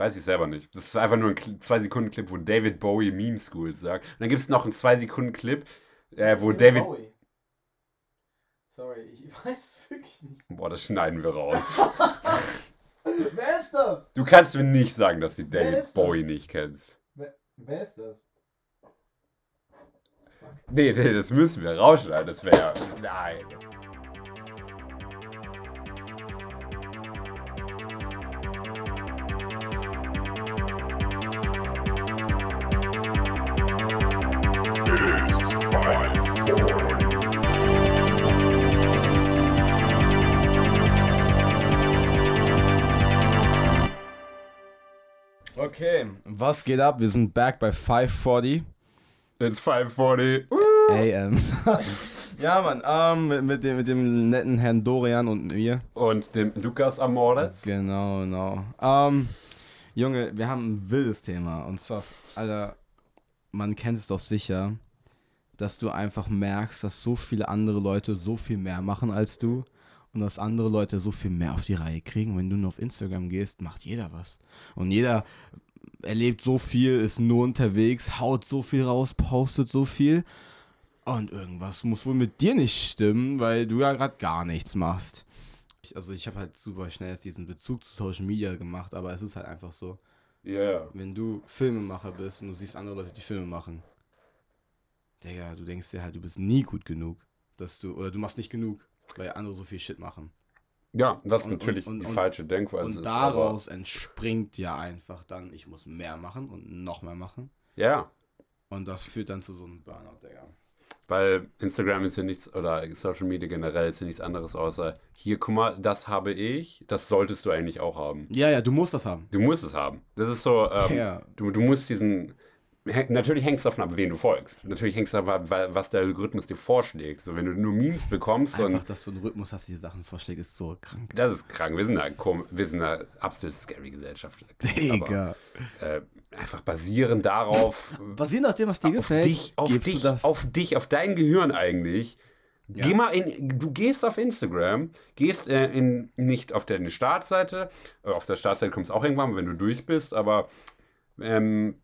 Weiß ich selber nicht. Das ist einfach nur ein 2-Sekunden-Clip, wo David Bowie Meme School sagt. Und dann gibt es noch einen 2-Sekunden-Clip, äh, wo David. Bowie. Sorry, ich weiß es wirklich nicht. Boah, das schneiden wir raus. Wer ist das? Du kannst mir nicht sagen, dass du David Bowie nicht kennst. Wer, wer ist das? Fuck. Nee, nee, das müssen wir rausschneiden. Das wäre. Nein. Okay, was geht ab? Wir sind back bei 540. It's 540 AM. ja, Mann, ähm, mit, mit, dem, mit dem netten Herrn Dorian und mir. Und dem Lukas Amores. Genau, genau. Ähm, Junge, wir haben ein wildes Thema. Und zwar, Alter, man kennt es doch sicher, dass du einfach merkst, dass so viele andere Leute so viel mehr machen als du und dass andere Leute so viel mehr auf die Reihe kriegen. Wenn du nur auf Instagram gehst, macht jeder was. Und jeder erlebt so viel, ist nur unterwegs, haut so viel raus, postet so viel. Und irgendwas muss wohl mit dir nicht stimmen, weil du ja gerade gar nichts machst. Also ich habe halt super schnell jetzt diesen Bezug zu Social Media gemacht, aber es ist halt einfach so. Ja. Yeah. Wenn du Filmemacher bist und du siehst andere Leute, die Filme machen, Digga, du denkst dir halt, du bist nie gut genug, dass du, oder du machst nicht genug, weil andere so viel Shit machen. Ja, das ist natürlich und, und, die und, falsche Denkweise. Und daraus entspringt ja einfach dann, ich muss mehr machen und noch mehr machen. Ja. Und das führt dann zu so einem Burnout, Digga. Weil Instagram ist ja nichts, oder Social Media generell ist ja nichts anderes außer, hier, guck mal, das habe ich, das solltest du eigentlich auch haben. Ja, ja, du musst das haben. Du musst es haben. Das ist so, ähm, ja. du, du musst diesen, Natürlich hängt es davon ab, wen du folgst. Natürlich hängt es davon ab, was der Algorithmus dir vorschlägt. So, wenn du nur Memes bekommst. Einfach, dass du einen Rhythmus hast, die Sachen vorschlägt, ist so krank. Das ist krank. Wir sind eine, wir sind eine absolut scary Gesellschaft. Digga. äh, einfach basierend darauf. basierend auf dem, was dir auf gefällt. Dich, auf dich, auf dich, auf dein Gehirn eigentlich. Ja. Geh mal in, du gehst auf Instagram, gehst äh, in, nicht auf deine Startseite, äh, auf der Startseite kommst du auch irgendwann, wenn du durch bist, aber ähm,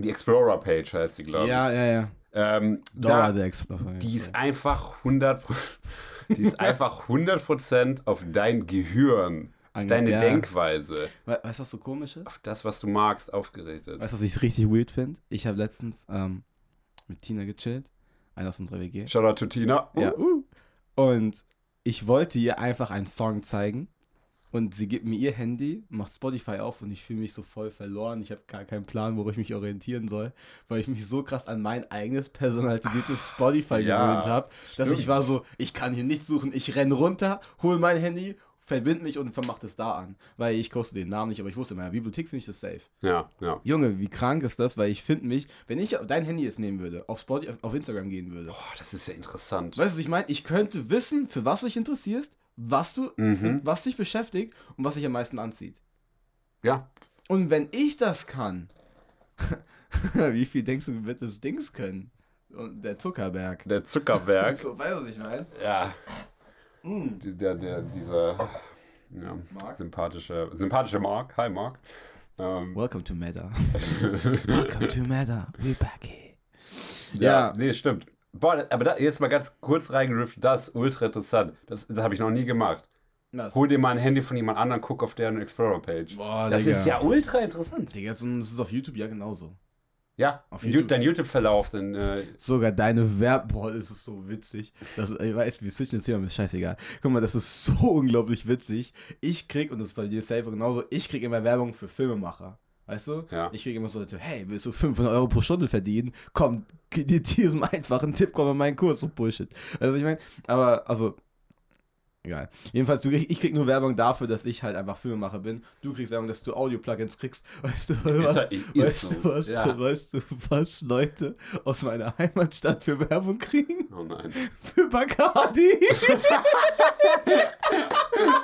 die Explorer-Page heißt die, glaube ich. Ja, ja, ja. Ähm, Dora da, Explorer. Die ist einfach 100 die ist einfach 100% auf dein Gehirn, auf deine ja. Denkweise. Weißt du, was so komisch ist? Auf das, was du magst, aufgerichtet. Weißt du, was ich richtig weird finde? Ich habe letztens ähm, mit Tina gechillt, einer aus unserer WG. Shoutout to Tina. Uh. Ja, uh. Und ich wollte ihr einfach einen Song zeigen und sie gibt mir ihr Handy, macht Spotify auf und ich fühle mich so voll verloren. Ich habe gar keinen Plan, worauf ich mich orientieren soll, weil ich mich so krass an mein eigenes personalisiertes Spotify ja, gewöhnt habe, dass ich war so, ich kann hier nichts suchen. Ich renn runter, hole mein Handy, verbinde mich und vermacht es da an. Weil ich koste den Namen nicht, aber ich wusste, in meiner Bibliothek finde ich das safe. Ja, ja. Junge, wie krank ist das? Weil ich finde mich, wenn ich dein Handy jetzt nehmen würde, auf, Spotify, auf Instagram gehen würde. Boah, das ist ja interessant. Weißt du, ich meine, ich könnte wissen, für was du dich interessierst, was du, mhm. was dich beschäftigt und was dich am meisten anzieht. Ja. Und wenn ich das kann, wie viel denkst du, wird das Dings können? Und der Zuckerberg. Der Zuckerberg. so, weißt du, was ich meine? Ja. Mm. Der, der, dieser ja, sympathische, sympathische Mark. Hi, Mark. Um, Welcome to Meta. Welcome to Meta. We're back here. Ja, ja, nee, stimmt. Boah, aber da, jetzt mal ganz kurz reingerifft, das ist ultra interessant. Das, das habe ich noch nie gemacht. Was? Hol dir mal ein Handy von jemand anderem, guck auf deren Explorer-Page. Das Digga. ist ja ultra interessant. Digga, das ist auf YouTube ja genauso. Ja, auf YouTube. dein YouTube-Verlauf. Äh Sogar deine Werbung, boah, das ist so witzig. Das, ich weiß, wir switchen jetzt hier, ist scheißegal. Guck mal, das ist so unglaublich witzig. Ich krieg, und das ist bei dir safe genauso, ich krieg immer Werbung für Filmemacher. Weißt du? Ja. Ich kriege immer so, hey, willst du 500 Euro pro Stunde verdienen? Komm, dir diesem einfachen Tipp, komm in meinen Kurs, so Bullshit. Also ich meine, aber, also, egal. Jedenfalls, du, ich krieg nur Werbung dafür, dass ich halt einfach Filmemacher bin. Du kriegst Werbung, dass du Audio-Plugins kriegst. Weißt du, was, weißt, so. du, was ja. weißt du, was Leute aus meiner Heimatstadt für Werbung kriegen? Oh nein. Für Bacardi.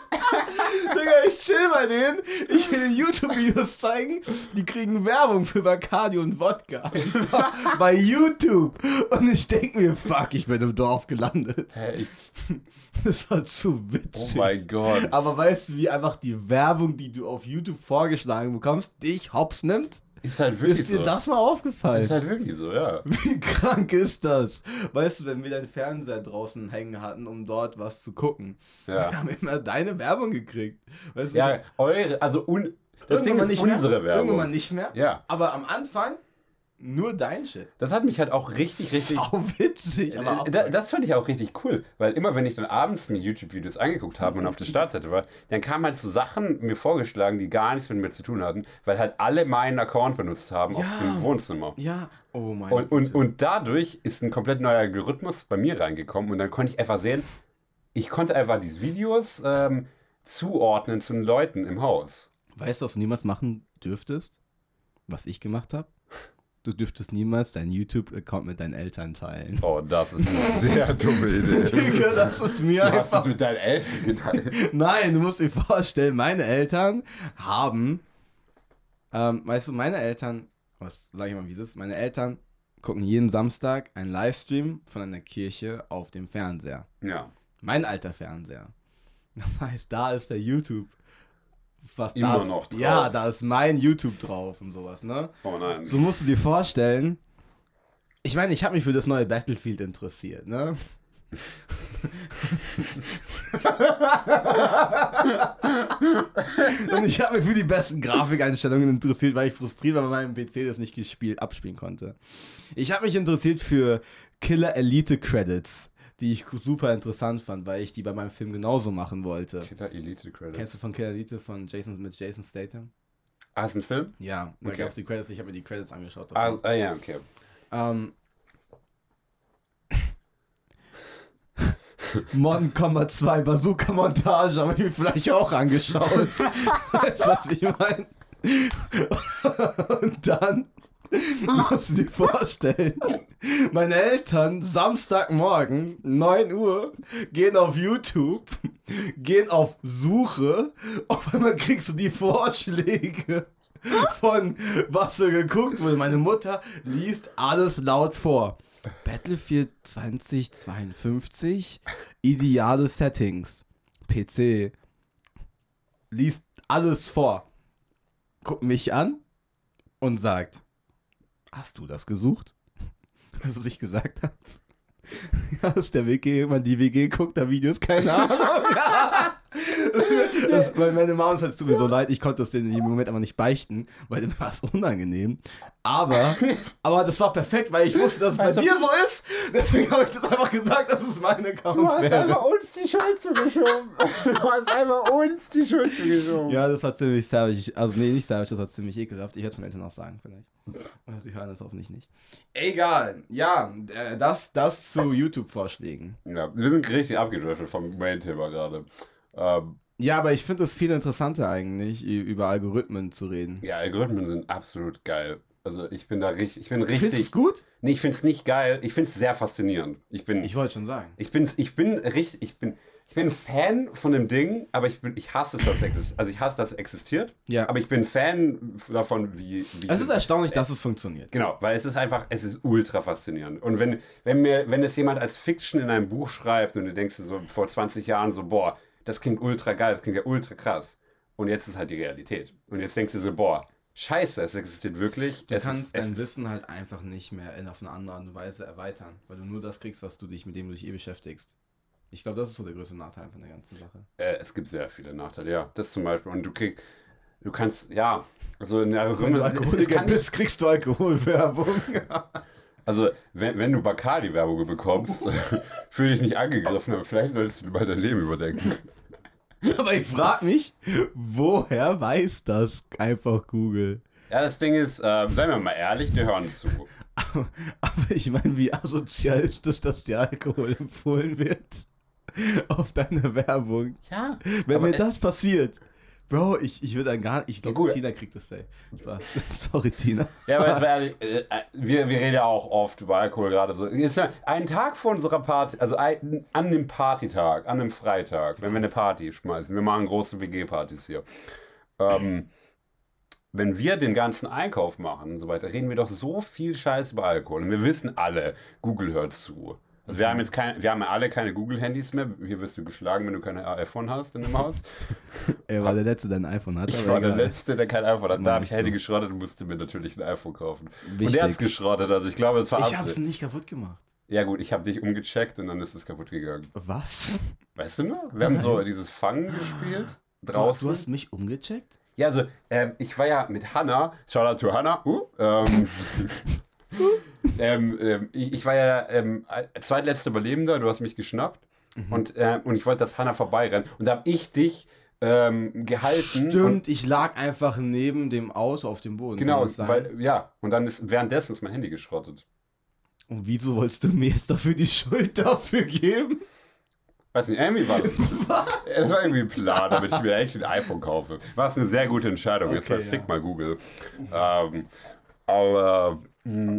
Digga, ich chill bei denen. Ich will YouTube-Videos zeigen. Die kriegen Werbung für Bacardi und Wodka. bei YouTube. Und ich denke mir, fuck, ich bin im Dorf gelandet. Hey, Das war zu oh witzig. mein Gott. Aber weißt du, wie einfach die Werbung, die du auf YouTube vorgeschlagen bekommst, dich hops nimmt? Ist halt wirklich Ist dir so. das mal aufgefallen? Ist halt wirklich so, ja. Wie krank ist das? Weißt du, wenn wir deinen Fernseher draußen hängen hatten, um dort was zu gucken, wir Ja, haben immer deine Werbung gekriegt. Weißt du, ja eure, also un, das Ding irgendwann ist nicht unsere mehr, Irgendwann Werbung. nicht mehr. Ja, Aber am Anfang nur dein Shit. das hat mich halt auch richtig, richtig. Sau witzig. Aber auch Äh, da, das fand ich auch richtig cool, weil immer wenn ich dann abends mir YouTube-Videos angeguckt habe und auf der Startseite war, dann kamen halt so Sachen mir vorgeschlagen, die gar nichts mit mir zu tun hatten, weil halt alle meinen Account benutzt haben auf Ja. dem Wohnzimmer. ja, oh mein Und, und, und dadurch ist ein komplett neuer Algorithmus bei mir reingekommen und dann konnte ich einfach sehen, ich konnte einfach diese Videos ähm, zuordnen zu den Leuten im Haus. Weißt du, was du niemals machen dürftest? Was ich gemacht habe? Du dürftest niemals deinen YouTube-Account mit deinen Eltern teilen. Oh, das ist eine sehr dumme Idee. Digga, das ist mir Du hast einfach es mit deinen Eltern geteilt. Nein, du musst dir vorstellen, meine Eltern haben, ähm, weißt du, meine Eltern, was sag ich mal, wie es ist, meine Eltern gucken jeden Samstag einen Livestream von einer Kirche auf dem Fernseher. Ja. Mein alter Fernseher. Das heißt, da ist der YouTube. Was Immer da ist, noch drauf. Ja, da ist mein YouTube drauf und sowas, ne? Oh nein. So musst du dir vorstellen. Ich meine, ich habe mich für das neue Battlefield interessiert, ne? Und ich habe mich für die besten Grafikeinstellungen interessiert, weil ich frustriert war, weil mein PC das nicht gespielt, abspielen konnte. Ich habe mich interessiert für Killer Elite Credits, die ich super interessant fand, weil ich die bei meinem Film genauso machen wollte. Killer Elite Credit. Kennst du von Killer Elite von Jason mit Jason Statham? Ah, ist ein Film? Ja, da Okay. gab es die Credits, ich habe mir die Credits angeschaut. Ah, ah ja, okay. Ähm. Modern Combat 2 Bazooka Montage habe ich mir vielleicht auch angeschaut. weißt du, was ich meine? Und dann musst du dir vorstellen, meine Eltern Samstagmorgen 9 Uhr gehen auf YouTube, gehen auf Suche, auf einmal kriegst du die Vorschläge von was so geguckt wurde. Meine Mutter liest alles laut vor. Battlefield 2052, ideale Settings, PC, liest alles vor, guckt mich an und sagt, hast du das gesucht? Was ich gesagt habe. Ja, das ist der WG, man die WG guckt, da Videos, keine Ahnung. Das, weil meine Mama ist halt sowieso leid, ich konnte das in dem Moment aber nicht beichten, weil mir war es unangenehm. Aber, aber das war perfekt, weil ich wusste, dass es bei Also- dir so ist. Deswegen habe ich das einfach gesagt, dass es mein Account wäre. uns die Schuld zugeschoben. Du hast einfach uns die Schuld zugeschoben. Ja, das war ziemlich savage. Also, nee, nicht savage, das war ziemlich ekelhaft. Ich hätte es meinen Eltern auch sagen, vielleicht. Aber sie hören das hoffentlich nicht. Egal. Ja, äh, das, das zu YouTube-Vorschlägen. Ja, wir sind richtig abgedriftet vom Main-Thema gerade. Ähm, Ja, aber ich finde es viel interessanter eigentlich, über Algorithmen zu reden. ja, Algorithmen sind absolut geil. Also ich bin da richtig, ich bin Findest richtig. es gut? Nee, ich finde es nicht geil. Ich finde es sehr faszinierend. Ich bin, Ich wollte schon sagen. ich bin, ich bin richtig, ich bin, ich bin Fan von dem Ding, aber ich bin, ich hasse es, dass es existiert. Also ich hasse, dass es existiert. Ja. Aber ich bin Fan davon, wie. wie Es ist erstaunlich, dass es funktioniert. Genau, weil es ist einfach, es ist ultra faszinierend. Und wenn, wenn mir, wenn es jemand als Fiction in einem Buch schreibt und du denkst so vor 20 Jahren so, boah, das klingt ultra geil, das klingt ja ultra krass. Und jetzt ist halt die Realität. Und jetzt denkst du so, boah, scheiße, es existiert wirklich. Du es kannst ist, dein Wissen halt einfach nicht mehr in, auf eine andere Art und Weise erweitern, weil du nur das kriegst, was du dich mit dem du dich eh beschäftigst. Ich glaube, das ist so der größte Nachteil von der ganzen Sache. Äh, es gibt sehr viele Nachteile, ja. Das zum Beispiel. Und du kriegst, du kannst, ja, also in der Wenn du Alkoholiker bist, kriegst du Alkoholwerbung. Also, wenn, wenn du Bacardi-Werbung bekommst, fühl dich nicht angegriffen, aber vielleicht solltest du mal dein Leben überdenken. Aber ich frage mich, woher weiß das einfach Google? Ja, das Ding ist, äh, seien wir mal ehrlich, die hören zu. Aber, aber ich meine, wie asozial ist es, dass dir Alkohol empfohlen wird? Auf deine Werbung. Ja. Wenn mir das passiert, Bro, ich, ich würde gar ich glaube, gut. Tina kriegt das safe. Spaß. Sorry, Tina. Ja, aber jetzt mal ehrlich, äh, äh, wir, wir reden ja auch oft über Alkohol gerade so. Ja ein Tag vor unserer Party, also ein, an dem Partytag, an dem Freitag, wenn wir eine Party schmeißen, wir machen große WG-Partys hier. Ähm, wenn wir den ganzen Einkauf machen und so weiter, reden wir doch so viel Scheiß über Alkohol. Und wir wissen alle, Google hört zu. Also wir haben jetzt keine, wir haben ja alle keine Google-Handys mehr. Hier wirst du geschlagen, wenn du kein iPhone hast in dem Haus. Er war der Letzte, der ein iPhone hatte. Ich war der egal. Letzte, der kein iPhone hat. Nein, Da habe ich Handy so. geschrottet und musste mir natürlich ein iPhone kaufen. Und Wichtig. der hat es geschrottet, also ich glaube, es war Ich hab's Absicht. nicht kaputt gemacht. Ja gut, ich habe dich umgecheckt und dann ist es kaputt gegangen. Was? Weißt du noch? Wir haben so dieses Fangen gespielt. Draußen. Du hast mich umgecheckt? Ja, also ähm, ich war ja mit Hannah, Shoutout to Hannah, uh, ähm, ähm, ähm, ich, ich war ja ähm, zweitletzter Überlebender, du hast mich geschnappt Mhm. und, äh, und ich wollte, dass Hannah vorbeirennt und da habe ich dich ähm, gehalten. Stimmt, ich lag einfach neben dem Auto auf dem Boden. genau, weil, ja, und dann ist währenddessen ist mein Handy geschrottet. Und wieso wolltest du mir jetzt dafür die Schuld dafür geben? Weiß nicht, irgendwie war das. Es war irgendwie ein Plan, damit ich mir echt ein iPhone kaufe. War es eine sehr gute Entscheidung. Jetzt Okay, mal fick ja. mal Google. Ähm, aber. Mh,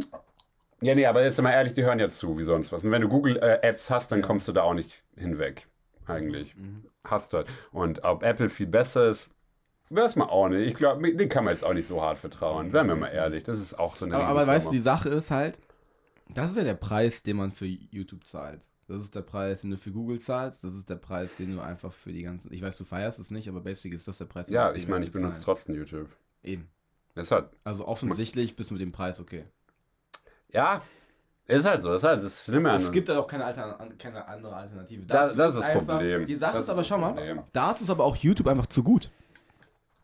ja, nee, aber jetzt mal ehrlich, die hören ja zu, wie sonst was. Und wenn du Google-Apps hast, dann kommst du da auch nicht hinweg. Eigentlich. Mhm. Hast du halt. Und ob Apple viel besser ist, weiß man auch nicht. Ich glaube, den kann man jetzt auch nicht so hart vertrauen. Seien wir mal ehrlich. Das ist auch so eine. Aber, aber weißt du, die. Sache ist halt, das ist ja der Preis, den man für YouTube zahlt. Das ist der Preis, den du für Google zahlst. Das ist der Preis, den du einfach für die ganzen. Ich weiß, du feierst es nicht, aber basically ist das der Preis. Ja, ich meine, ich benutze trotzdem YouTube. Eben. Deshalb. Also offensichtlich bist du mit dem Preis okay. Ja, ist halt so. Ist halt das Schlimme an Es gibt halt auch keine, Altern keine andere Alternative. Da- das ist das einfach- Problem. Die Sache Das ist aber, schau mal, dazu ist aber auch YouTube einfach zu gut.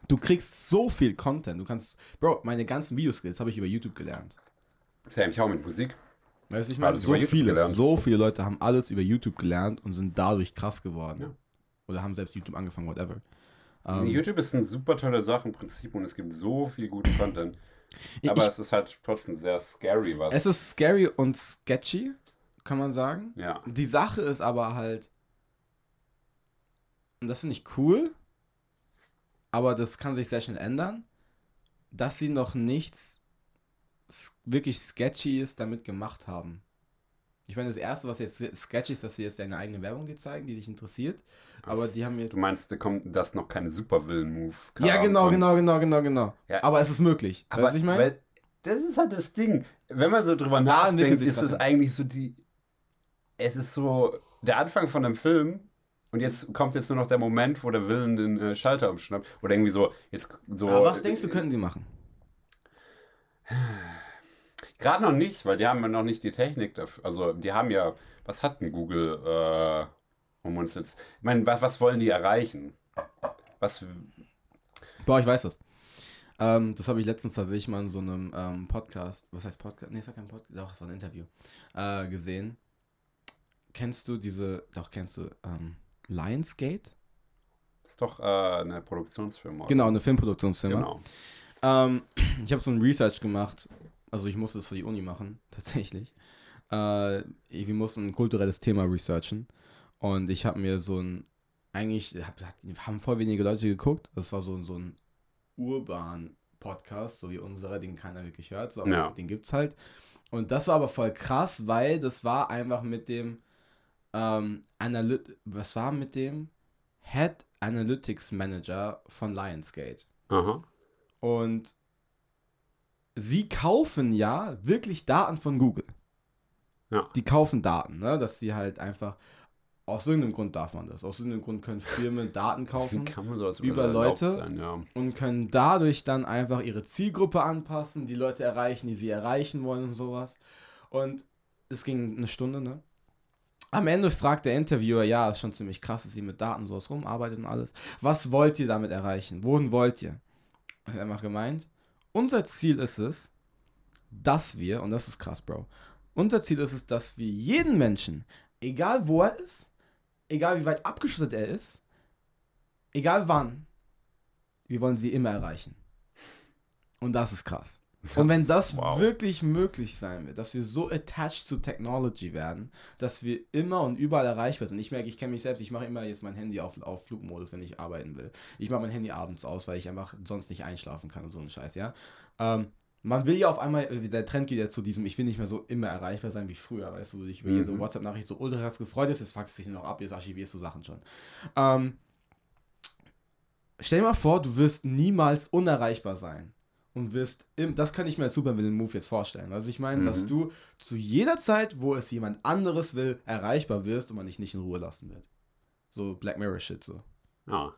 Du kriegst so viel Content. Du kannst, Bro, meine ganzen Videoskills habe ich über YouTube gelernt. Sam, ich hau mit Musik. Weißt du, ich meine, so viele, gelernt. so viele Leute haben alles über YouTube gelernt und sind dadurch krass geworden. Ja. Oder haben selbst YouTube angefangen, whatever. Ähm, YouTube ist eine super tolle Sache im Prinzip und es gibt so viel guten Content. Aber ich, es ist halt trotzdem sehr scary, was. es ist scary und sketchy, kann man sagen. ja. Die Sache ist aber halt, und das finde ich cool, aber das kann sich sehr schnell ändern, dass sie noch nichts wirklich Sketchyes damit gemacht haben. Ich meine, das Erste, was jetzt sketchy ist, dass sie jetzt deine eigene Werbung dir zeigen, die dich interessiert, aber die haben jetzt... Du meinst, da kommt das noch keine Supervillain-Move. Ja, genau, genau, genau, genau, genau. Ja. Aber es ist möglich. Aber weißt du, ich meine? das ist halt das Ding. Wenn man so drüber Da nachdenkt, ist es eigentlich so die. Es ist so der Anfang von einem Film. Und jetzt kommt jetzt nur noch der Moment, wo der Villain den äh, Schalter umschnappt. Oder irgendwie so, jetzt so. aber was denkst du, könnten die machen? Gerade noch nicht, weil die haben ja noch nicht die Technik dafür. Also, die haben ja. Was hat denn Google, äh, um uns jetzt. Ich meine, was, was wollen die erreichen? Was. Boah, ich weiß das. Ähm, das habe ich letztens tatsächlich mal in so einem ähm, Podcast, was heißt Podcast? Nee, es war kein Podcast, doch, war ein Interview, äh, gesehen. Kennst du diese, doch, kennst du ähm, Lionsgate? Ist doch äh, eine Produktionsfirma. Genau, eine Filmproduktionsfirma. Genau. Ähm, ich habe so ein Research gemacht, also ich musste es für die Uni machen, tatsächlich. Äh, wir mussten ein kulturelles Thema researchen und ich habe mir so ein, eigentlich hab, haben voll wenige Leute geguckt, das war so, so ein urban Podcast, so wie unserer, den keiner wirklich hört, so, aber Ja. den gibt's halt. Und das war aber voll krass, weil das war einfach mit dem ähm, Analyt was war mit dem Head Analytics Manager von Lionsgate. Aha. Und sie kaufen ja wirklich Daten von Google. Ja. Die kaufen Daten, ne? Dass sie halt einfach. Aus irgendeinem Grund darf man das. Aus irgendeinem Grund können Firmen Daten kaufen über Leute? Sein, ja. und können dadurch dann einfach ihre Zielgruppe anpassen, die Leute erreichen, die sie erreichen wollen und sowas. Und es ging eine Stunde, ne? Am Ende fragt der Interviewer, ja, ist schon ziemlich krass, dass ihr mit Daten sowas rumarbeitet und alles. Was wollt ihr damit erreichen? Wohin wollt ihr? Er hat einfach gemeint, unser Ziel ist es, dass wir, und das ist krass, Bro, unser Ziel ist es, dass wir jeden Menschen, egal wo er ist, egal wie weit abgeschottet er ist, egal wann, wir wollen sie immer erreichen. Und das ist krass. Und wenn das Wow. wirklich möglich sein wird, dass wir so attached zu Technology werden, dass wir immer und überall erreichbar sind. Ich merke, ich kenne mich selbst, ich mache immer jetzt mein Handy auf, auf Flugmodus, wenn ich arbeiten will. Ich mache mein Handy abends aus, weil ich einfach sonst nicht einschlafen kann und so ein Scheiß, ja. Ähm, man will ja auf einmal, äh, der Trend geht ja zu diesem, ich will nicht mehr so immer erreichbar sein wie früher, weißt du, ich will hier so Mhm. WhatsApp-Nachricht so ultra krass gefreut ist, jetzt fuckst du dich nur noch ab, jetzt archivierst du Sachen schon. Ähm, stell dir mal vor, du wirst niemals unerreichbar sein und wirst, im, das kann ich mir als Supervillain-Move jetzt vorstellen. Also ich meine, dass Mhm. du zu jeder Zeit, wo es jemand anderes will, erreichbar wirst und man dich nicht in Ruhe lassen wird. So Black Mirror-Shit so. Ja.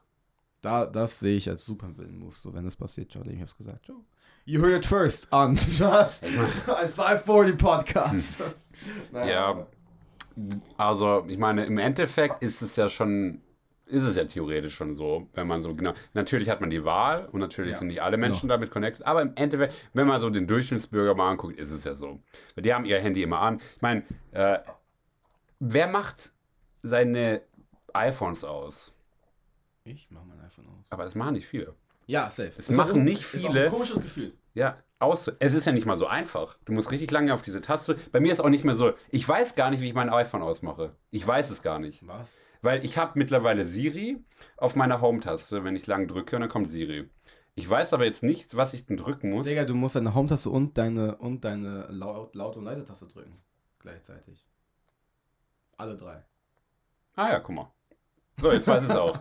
Da, das sehe ich als Supervillain-Move. So, wenn das passiert, Joe, ich hab's gesagt. Joe. You heard it first on just ein 540 Podcast. Naja, Ja. Also, ich meine, im Endeffekt ist es ja schon, ist es ja theoretisch schon so, wenn man so genau, natürlich hat man die Wahl und natürlich Ja. sind nicht alle Menschen damit connected, aber im Endeffekt, wenn man so den Durchschnittsbürger mal anguckt, ist es ja so. Weil die haben ihr Handy immer an. Ich meine, äh, wer macht seine iPhones aus? Ich mach mein iPhone aus. Aber es machen nicht viele. Ja, safe. Es Ist machen auch- nicht Ist auch viele. ein komisches Gefühl. Ja, aus. Es ist ja nicht mal so einfach. Du musst richtig lange auf diese Taste. Bei mir ist auch nicht mehr so. Ich weiß gar nicht, wie ich mein iPhone ausmache. Ich weiß es gar nicht. Was? Weil ich habe mittlerweile Siri auf meiner Home-Taste, wenn ich lang drücke, und dann kommt Siri. Ich weiß aber jetzt nicht, was ich denn drücken muss. Digga, du musst deine Home-Taste und deine, und deine laut, laut und leise Taste drücken. Gleichzeitig. Alle drei. Ah ja, guck mal. So, jetzt weiß ich es auch.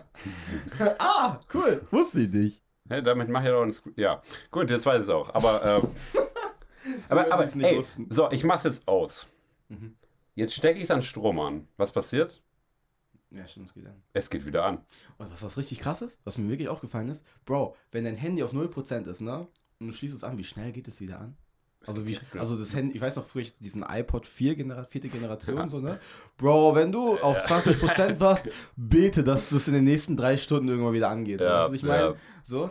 ah, cool. Wusste ich nicht. Hä, damit mache ich doch ein Sc Ja, gut, jetzt weiß ich es auch. Aber, ähm, aber, aber nicht ey, wussten. so, ich mache es jetzt aus. Mhm. Jetzt stecke ich es an Strom an. Was passiert? Ja, stimmt, es geht an. Es geht wieder an. Und was was richtig krass ist, was mir wirklich aufgefallen ist, Bro, wenn dein Handy auf 0% ist, ne? Und du schließt es an, wie schnell geht es wieder an? Es Also, wie, also das Handy, ich weiß noch früher diesen iPod 4, Genera vierte Generation, so, ne? Bro, wenn du auf 20% warst, bete, dass das in den nächsten drei Stunden irgendwann wieder angeht. So, Ja, weißt du, was ich meine? ja. So.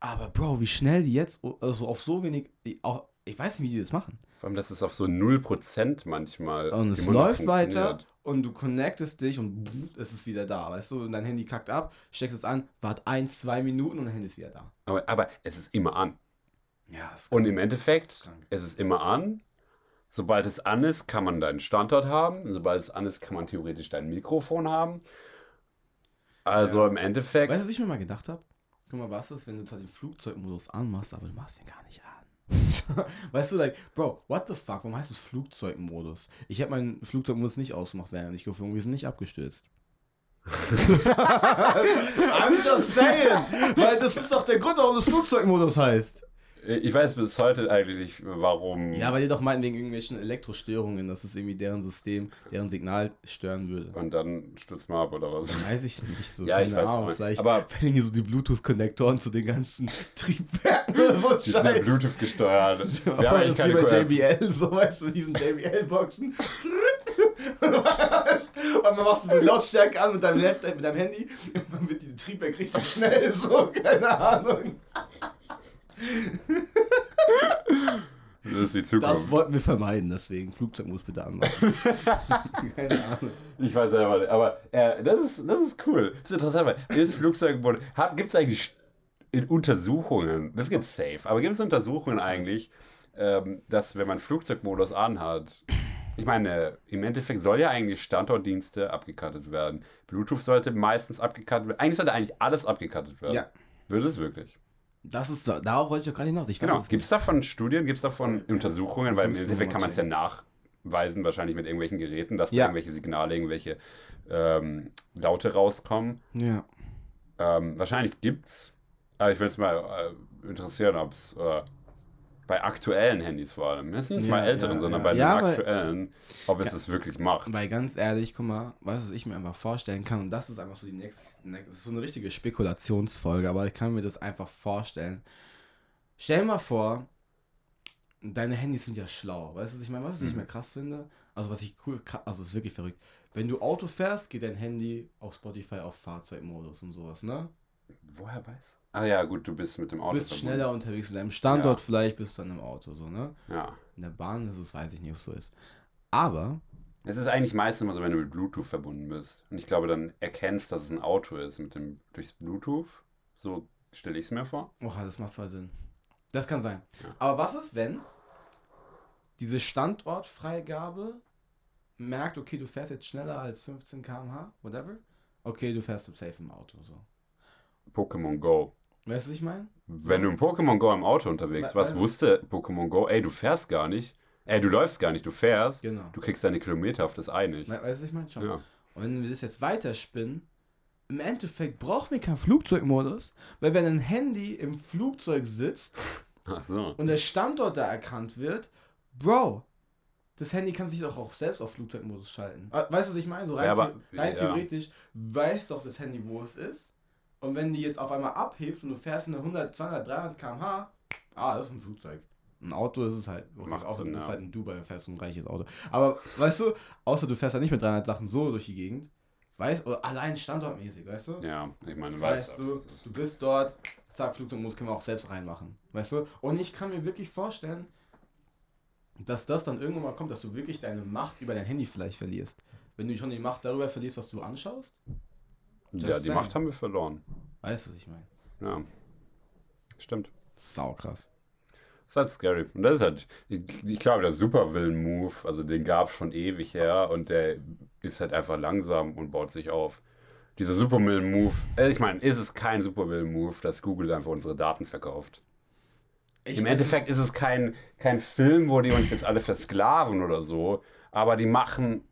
Aber Bro, wie schnell die jetzt, also auf so wenig, auch, ich weiß nicht, wie die das machen. Vor allem, das ist auf so 0% manchmal. Und es läuft weiter und du connectest dich und es ist wieder da, weißt du? Und dein Handy kackt ab, steckst es an, wart ein, zwei Minuten und dein Handy ist wieder da. Aber, aber es ist immer an. Ja, Und im Endeffekt, Krank. es ist immer an. Sobald es an ist, kann man deinen Standort haben. Und sobald es an ist, kann man theoretisch dein Mikrofon haben. Also Ja. im Endeffekt. Weißt du, was ich mir mal gedacht habe? Guck mal, was ist, wenn du zwar den Flugzeugmodus anmachst, aber du machst den gar nicht an. weißt du, like, Bro, what the fuck, warum heißt es Flugzeugmodus? Ich habe meinen Flugzeugmodus nicht ausgemacht, während ich geflogen bin. Wir sind nicht abgestürzt. I'm just saying! Weil das ist doch der Grund, warum das Flugzeugmodus heißt. Ich weiß bis heute eigentlich nicht, warum. Ja, weil die doch meinten wegen irgendwelchen Elektrostörungen, dass es irgendwie deren System, deren Signal stören würde. Und dann stürzt man ab oder was. Weiß ich nicht so. Ja, keine ich weiß Ahnung, vielleicht Aber- wenn die so die Bluetooth-Konnektoren zu den ganzen Triebwerken oder so Die sind Scheiß. Bluetooth gesteuert. Ja, haben das ist wie bei JBL, so weißt du, mit diesen JBL-Boxen. und dann machst du die Lautstärke an mit deinem, Laptop, mit deinem Handy und dann wird die Triebwerk richtig schnell, so, keine Ahnung. Das ist die Zukunft. Das wollten wir vermeiden, deswegen Flugzeug muss bitte anmachen. keine Ahnung. Ich weiß selber nicht, aber äh, das, ist, das ist cool. Das ist interessant, weil dieses Flugzeug gibt es eigentlich in Untersuchungen, das gibt es safe, aber gibt es Untersuchungen eigentlich, ähm, dass wenn man Flugzeugmodus anhat, ich meine, im Endeffekt soll ja eigentlich Standortdienste abgekattet werden. Bluetooth sollte meistens abgekattet werden. Eigentlich sollte eigentlich alles abgekattet werden. Ja. Würde es wirklich? Das ist, darauf wollte ich doch gerade hinaus. Ich weiß Genau. Gibt es davon Studien, gibt es davon Ja. Untersuchungen? Weil im Endeffekt kann man es ja nachweisen, wahrscheinlich mit irgendwelchen Geräten, dass Ja. da irgendwelche Signale, irgendwelche ähm, Laute rauskommen. Ja. Ähm, wahrscheinlich gibt's. Aber ich würde es mal äh, interessieren, ob es äh, bei aktuellen Handys vor allem, jetzt nicht Ja, mal älteren, ja, sondern ja. bei den aktuellen, ob es es wirklich macht. Weil ganz ehrlich, guck mal, weißt du, was ich mir einfach vorstellen kann, und das ist einfach so die nächste, das ist so eine richtige Spekulationsfolge, aber ich kann mir das einfach vorstellen. Stell dir mal vor, deine Handys sind ja schlau, weißt du, was ich meine, was ich Mhm. mehr krass finde? Also was ich cool, also es ist wirklich verrückt. Wenn du Auto fährst, geht dein Handy auf Spotify auf Fahrzeugmodus und sowas, ne? Woher weiß? Ah ja, gut, du bist mit dem Du Auto. bist verbunden. schneller unterwegs in deinem Standort, Ja. vielleicht bist du dann im Auto, so, ne? Ja. In der Bahn ist es, weiß ich nicht, ob es so ist. Aber, Es ist eigentlich meistens immer so, wenn du mit Bluetooth verbunden bist. Und ich glaube, dann erkennst, dass es ein Auto ist mit dem durchs Bluetooth. So stelle ich es mir vor. oh, das macht voll Sinn. Das kann sein. Ja. Aber was ist, wenn diese Standortfreigabe merkt, okay, du fährst jetzt schneller als 15 km/h, whatever. Okay, du fährst safe im Auto, so. Pokémon Go. Weißt du, was ich meine? Wenn du im Pokémon Go im Auto unterwegs We- warst, du- wusste Pokémon Go, ey, du fährst gar nicht. Ey, du läufst gar nicht, du fährst. Genau. Du kriegst deine Kilometer auf das eine Weißt du, was ich meine? Schon. Ja. Und wenn wir das jetzt weiterspinnen, im Endeffekt brauchen wir keinen Flugzeugmodus, weil wenn ein Handy im Flugzeug sitzt so. und der Standort da erkannt wird, Bro, das Handy kann sich doch auch selbst auf Flugzeugmodus schalten. Weißt du, was ich meine? So rein, Ja, aber- rein ja. theoretisch weiß doch das Handy, wo es ist. Und wenn die jetzt auf einmal abhebt und du fährst in eine 100, 200, 300 km/h, ah, das ist ein Flugzeug. Ein Auto ist es halt. Macht außer Sinn, du ja. halt in Dubai fährst so ein reiches Auto. Aber weißt du, außer du fährst halt nicht mit 300 Sachen so durch die Gegend, weißt oder allein standortmäßig, weißt du? Ja, ich meine, du weißt weißt du, ist. du bist dort, zack, Flugzeugmodus können wir auch selbst reinmachen. Weißt du? Und ich kann mir wirklich vorstellen, dass das dann irgendwann mal kommt, dass du wirklich deine Macht über dein Handy vielleicht verlierst. Wenn du schon die Macht darüber verlierst, was du anschaust. Ja, Just die saying. Macht haben wir verloren. Weißt du, was ich meine? Ja. Stimmt. Sau krass. Das ist halt scary. Und das ist halt, ich, ich glaube, der Supervillain-Move, also den gab es schon ewig her und der ist halt einfach langsam und baut sich auf. Dieser Supervillain-Move, äh, ich meine, ist es kein Supervillain-Move, dass Google einfach unsere Daten verkauft. Ich, Im Endeffekt ist es kein, kein Film, wo die uns jetzt alle versklaven oder so, aber die machen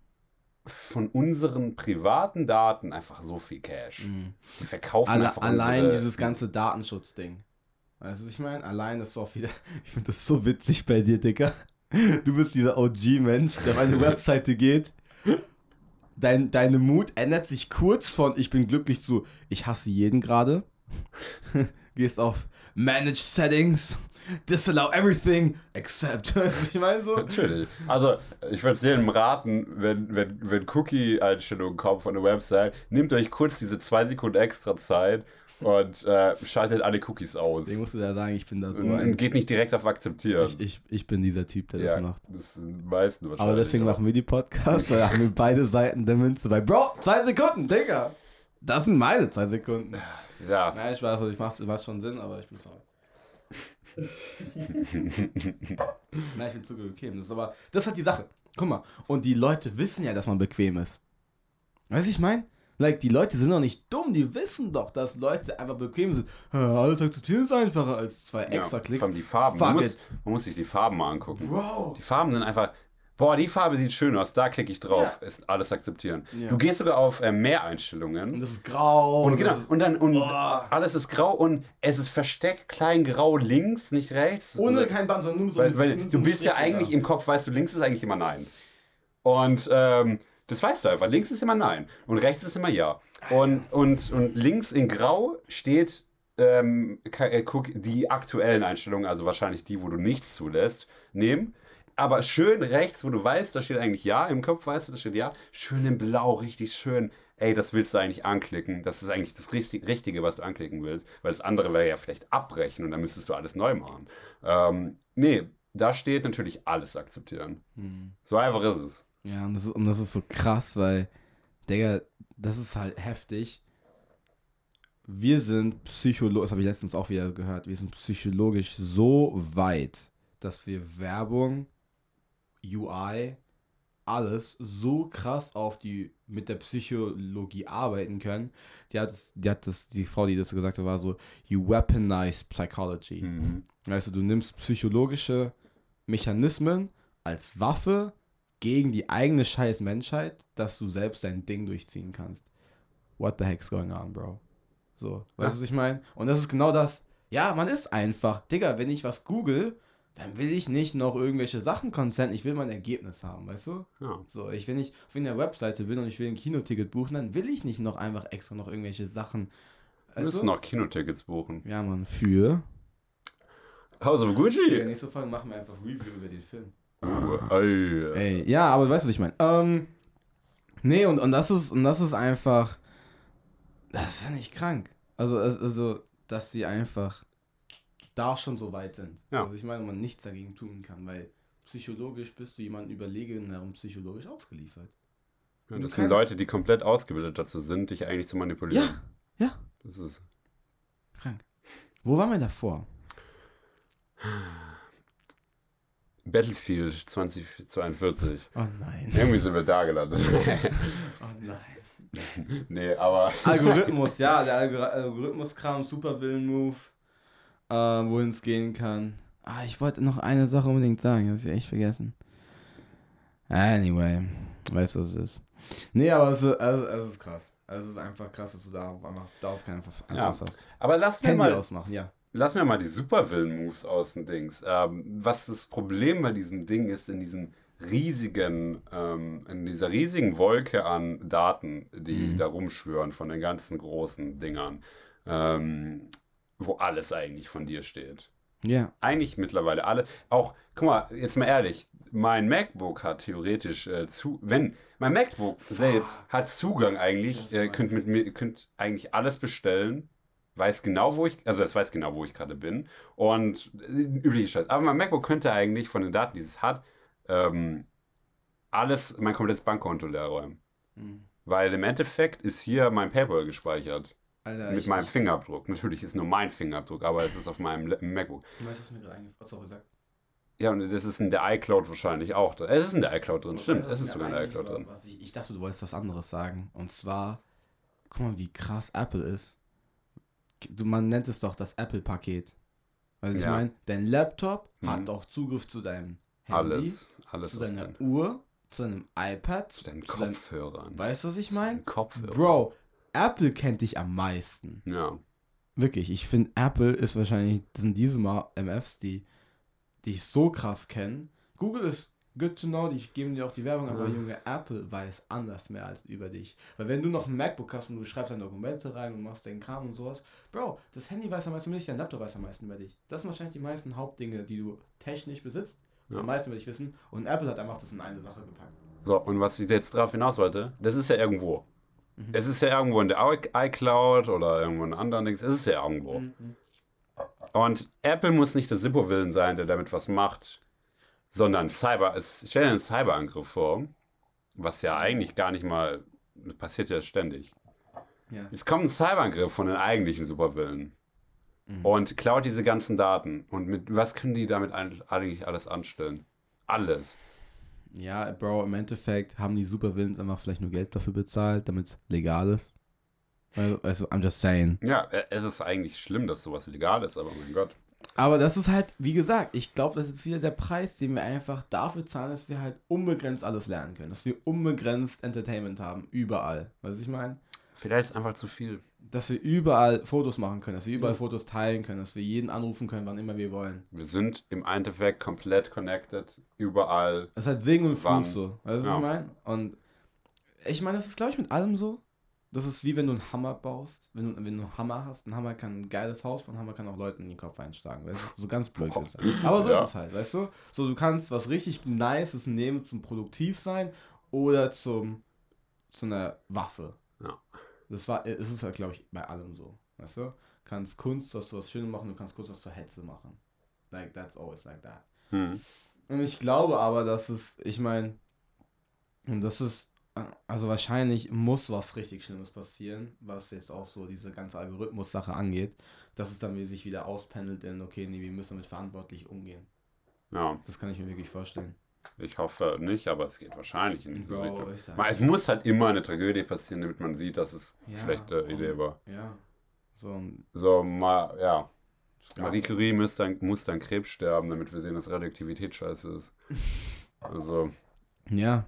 von unseren privaten Daten einfach so viel Cash. Die verkaufen Alle, einfach allein unsere, dieses ganze Datenschutzding. Weißt du, was ich meine? Allein das ist auch wieder. Ich finde das so witzig bei dir, Digga. Du bist dieser OG-Mensch, der auf eine Webseite geht. Dein, deine Mut ändert sich kurz von ich bin glücklich zu ich hasse jeden gerade. Gehst auf Manage Settings, disallow everything except. Ich meine so? Natürlich. Also, ich würde es jedem raten, wenn, wenn, wenn Cookie-Einstellungen kommen von der Website, nehmt euch kurz diese zwei Sekunden extra Zeit und äh, schaltet alle Cookies aus. Ich musste da sagen, ich bin da so Und, ein. geht nicht direkt auf Akzeptieren. Ich, ich, ich bin dieser Typ, der ja, das macht. das sind die meisten wahrscheinlich. Aber deswegen machen wir die Podcasts, weil da haben wir beide Seiten der Münze bei. Bro, zwei Sekunden, Digga! Das sind meine zwei Sekunden. Ja, Nein, ich weiß, ich mach's, mach's schon Sinn, aber ich bin faul. Nein, ich bin zu bequem. Das ist aber, das halt die Sache. Guck mal, und die Leute wissen ja, dass man bequem ist. Weißt du, ich meine? Like, die Leute sind doch nicht dumm, die wissen doch, dass Leute einfach bequem sind. Ja, alles akzeptieren ist einfacher als zwei ja extra Klicks. allem die Farben. Man muss, man muss sich die Farben mal angucken. Bro! Die Farben sind einfach. Boah, die Farbe sieht schön aus, da klicke ich drauf. Ja. Ist alles akzeptieren. Ja. Du gehst sogar auf äh, Und Mehreinstellungen. das ist grau. Und genau, und dann und Boah. alles ist grau und es ist versteckt klein grau links, nicht rechts. ohne Also- kein Band, sondern nur so Weil, weil du bist ja eigentlich im Kopf, weißt du, links ist eigentlich immer nein. Und ähm, das weißt du einfach. Links ist immer nein und rechts ist immer ja. Und, und, und links in grau steht ähm, äh, guck, die aktuellen Einstellungen, also wahrscheinlich die, wo du nichts zulässt, nehmen. Aber schön rechts, wo du weißt, da steht eigentlich ja, im Kopf weißt du, da steht ja. Schön in blau, richtig schön. Ey, das willst du eigentlich anklicken. Das ist eigentlich das Richtig- Richtige, was du anklicken willst. Weil das andere wäre ja vielleicht abbrechen und dann müsstest du alles neu machen. Ähm, nee, da steht natürlich alles akzeptieren. Hm. So einfach ist es. Ja, und das, ist, und das ist so krass, weil, Digga, das ist halt heftig. Wir sind psychologisch, das habe ich letztens auch wieder gehört, wir sind psychologisch so weit, dass wir Werbung, UI, alles so krass auf die, mit der Psychologie arbeiten können. Die hat, das, die hat das, die Frau, die das gesagt hat, war so, you weaponize psychology. Mhm. Also du nimmst psychologische Mechanismen als Waffe gegen die eigene scheiß Menschheit, dass du selbst dein Ding durchziehen kannst. What the heck's going on, bro? So, weißt du, Ja. was ich meine? Und das ist genau das. Ja, man ist einfach. Digga, wenn ich was google, dann will ich nicht noch irgendwelche Sachen consenten, ich will mein Ergebnis haben, weißt du? Ja. So, ich, wenn ich auf einer Webseite bin und ich will ein Kinoticket buchen, dann will ich nicht noch einfach extra noch irgendwelche Sachen. Wir müssen noch Kinotickets buchen. Ja, Mann, für. House of In der Gucci. nächsten Folge machen wir einfach Review über den Film. Uh, ey. Ey, ja, aber weißt du, was ich meine? Ähm, nee, und, und das ist, und das ist einfach, das ist nicht krank. Also, also, dass sie einfach da schon so weit sind. Ja. Also ich meine, man nichts dagegen tun kann, weil psychologisch bist du jemandem überlegen, und psychologisch ausgeliefert. Ja, du das sind Leute, die komplett ausgebildet dazu sind, dich eigentlich zu manipulieren. Ja, ja. Das ist. Krank. Wo waren wir davor? Battlefield 2042. Oh nein. Irgendwie sind wir da gelandet. Oh nein. nee, aber. Algorithmus, ja, der Algor Algorithmus-Kram, Supervillen-Move, äh, wohin es gehen kann. Ah, ich wollte noch eine Sache unbedingt sagen, habe ich echt vergessen. Anyway, weißt du, was es ist. Nee, aber es ist, also, es ist krass. Es ist einfach krass, dass du darauf, einfach, darauf keinen Einfluss Ja. hast. Aber lass mir Handy mal. ausmachen, ja. Lass mir mal die Supervillain-Moves aus dem Dings. Ähm, was das Problem bei diesem Ding ist, in diesem riesigen, ähm, in dieser riesigen Wolke an Daten, die Mhm. da rumschwören von den ganzen großen Dingern, ähm, wo alles eigentlich von dir steht. Ja. Eigentlich mittlerweile alle. Auch, guck mal, jetzt mal ehrlich, mein MacBook hat theoretisch äh, zu, wenn mein MacBook selbst hat Zugang eigentlich, äh, könnt mit mir, könnt eigentlich alles bestellen, weiß genau, wo ich, also es weiß genau, wo ich gerade bin und äh, übliche Scheiß. Aber mein MacBook könnte eigentlich von den Daten, die es hat, ähm, alles, mein komplettes Bankkonto leer räumen. Mhm. Weil im Endeffekt ist hier mein PayPal gespeichert. Alter, mit ich, meinem ich, Fingerabdruck. Natürlich ist nur mein Fingerabdruck, aber es ist auf meinem MacBook. Weißt du, was mir gerade eingefallen Sorry, sag. Ja, und das ist in der iCloud wahrscheinlich auch drin. Es ist in der iCloud drin, stimmt. Weißt Es ist sogar in der iCloud drin. Ich, ich dachte, du wolltest was anderes sagen. Und zwar, guck mal, wie krass Apple ist. Du, man nennt es doch das Apple-Paket. Weißt du, ich Ja. meine, dein Laptop Mhm. hat doch Zugriff zu deinem Handy, Alles. Alles zu deiner drin. Uhr, zu deinem iPad, Zu deinen zu deinem- Kopfhörern. Weißt du, was ich meine? Deinen Kopfhörern. Bro, Apple kennt dich am meisten. Ja. Wirklich, ich finde, Apple ist wahrscheinlich, das sind diese Mal MFs, die, die ich so krass kenne. Google ist good to know, die geben dir auch die Werbung, aber Ja. Junge, Apple weiß anders mehr als über dich. Weil wenn du noch ein MacBook hast und du schreibst deine Dokumente rein und machst den Kram und sowas, Bro, das Handy weiß am meisten über dich, dein Laptop weiß am meisten über dich. Das sind wahrscheinlich die meisten Hauptdinge, die du technisch besitzt, Ja. am meisten über dich wissen. Und Apple hat einfach das in eine Sache gepackt. So, und was ich jetzt drauf hinaus wollte, das ist ja irgendwo. Mhm. Es ist ja irgendwo in der iCloud oder irgendwo in anderen Dings. Es ist ja irgendwo. Mhm. Und Apple muss nicht der Supervillain sein, der damit was macht, sondern Cyber. Es stell dir einen Cyberangriff vor, was ja eigentlich gar nicht mal. Das passiert ja ständig. Ja. Jetzt kommt ein Cyberangriff von den eigentlichen Supervillen Mhm. und klaut diese ganzen Daten. Und mit was können die damit eigentlich alles anstellen? Alles. Ja, Bro, im Endeffekt haben die Supervillains einfach vielleicht nur Geld dafür bezahlt, damit es legal ist. Also, I'm just saying. Ja, äh, es ist eigentlich schlimm, dass sowas legal ist, aber mein Gott. Aber das ist halt, wie gesagt, ich glaube, das ist wieder der Preis, den wir einfach dafür zahlen, dass wir halt unbegrenzt alles lernen können. Dass wir unbegrenzt Entertainment haben, überall. Weißt du, was ich meine? Vielleicht ist einfach zu viel. Dass wir überall Fotos machen können, dass wir überall Fotos teilen können, dass wir jeden anrufen können, wann immer wir wollen. Wir sind im Endeffekt komplett connected, überall. Das ist halt Segen und Fluch so. Weißt du, Ja. was ich meine? Und ich meine, das ist, glaube ich, mit allem so. Das ist wie wenn du einen Hammer baust. Wenn du, wenn du einen Hammer hast, ein Hammer kann ein geiles Haus bauen, ein Hammer kann auch Leuten in den Kopf einschlagen. Weißt du? So ganz blöd gesagt. Aber so Ja. ist es halt, weißt du? So, du kannst was richtig Nices nehmen zum produktiv sein oder zum zu einer Waffe. Ja. Das war, es ist halt, glaube ich, bei allem so. Weißt du? kannst Kunst, was zu was Schönes machen, du kannst Kunst was zur Hetze machen. Like, that's always like that. Hm. Und ich glaube aber, dass es, ich meine, und das ist, also wahrscheinlich muss was richtig Schlimmes passieren, was jetzt auch so diese ganze Algorithmus-Sache angeht, dass es dann sich wieder auspendelt in, okay, nee, wir müssen damit verantwortlich umgehen. Ja, Das kann ich mir wirklich vorstellen. Ich hoffe nicht, aber es geht wahrscheinlich in diese Bro, Richtung. ich Mal, Es muss halt immer eine Tragödie passieren, damit man sieht, dass es eine Ja, schlechte und- Idee war. Ja. So, So, mal, ja. Marie Curie muss dann, muss dann Krebs sterben, damit wir sehen, dass Radioaktivität scheiße ist. Also, Ja.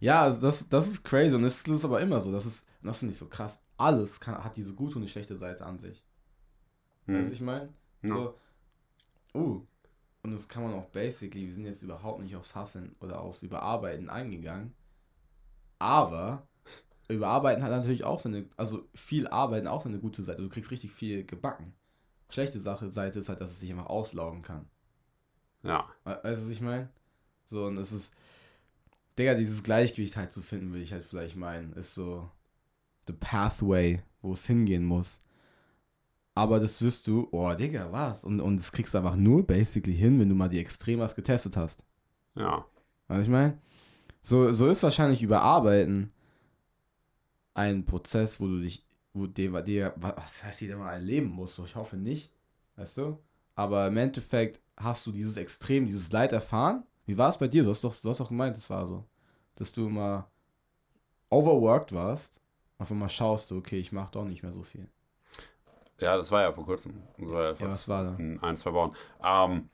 Ja, also das, das ist crazy und es ist aber immer so. Das ist, das ist nicht so krass. Alles kann, hat diese gute und die schlechte Seite an sich. Weißt du, hm. ich meine? Ja. So, uh, und das kann man auch basically, wir sind jetzt überhaupt nicht aufs Hasseln oder aufs Überarbeiten eingegangen. Aber Überarbeiten hat natürlich auch seine, also viel Arbeiten auch seine gute Seite. Du kriegst richtig viel gebacken. Schlechte Sache, Seite ist halt, dass es sich einfach auslaugen kann. ja. We- Weißt du, was ich meine? So, und es ist, Digga, dieses Gleichgewicht halt zu finden, will ich halt vielleicht meinen, ist so the pathway, wo es hingehen muss. Aber das wirst du, oh, Digga, was? Und, und das kriegst du einfach nur basically hin, wenn du mal die Extremas getestet hast. Ja. Weißt du, ich meine? So, so ist wahrscheinlich Überarbeiten ein Prozess, wo du dich, wo dir, dir was halt jeder mal erleben muss. So, ich hoffe nicht, weißt du? aber im Endeffekt hast du dieses Extrem, dieses Leid erfahren. Wie war es bei dir? Du hast doch, du hast doch gemeint, es war so, dass du immer overworked warst. Auf einmal schaust du, okay, ich mache doch nicht mehr so viel. Ja, das war ja vor kurzem. Das war ja, Ja, was war da? in ein, zwei Wochen. Ähm,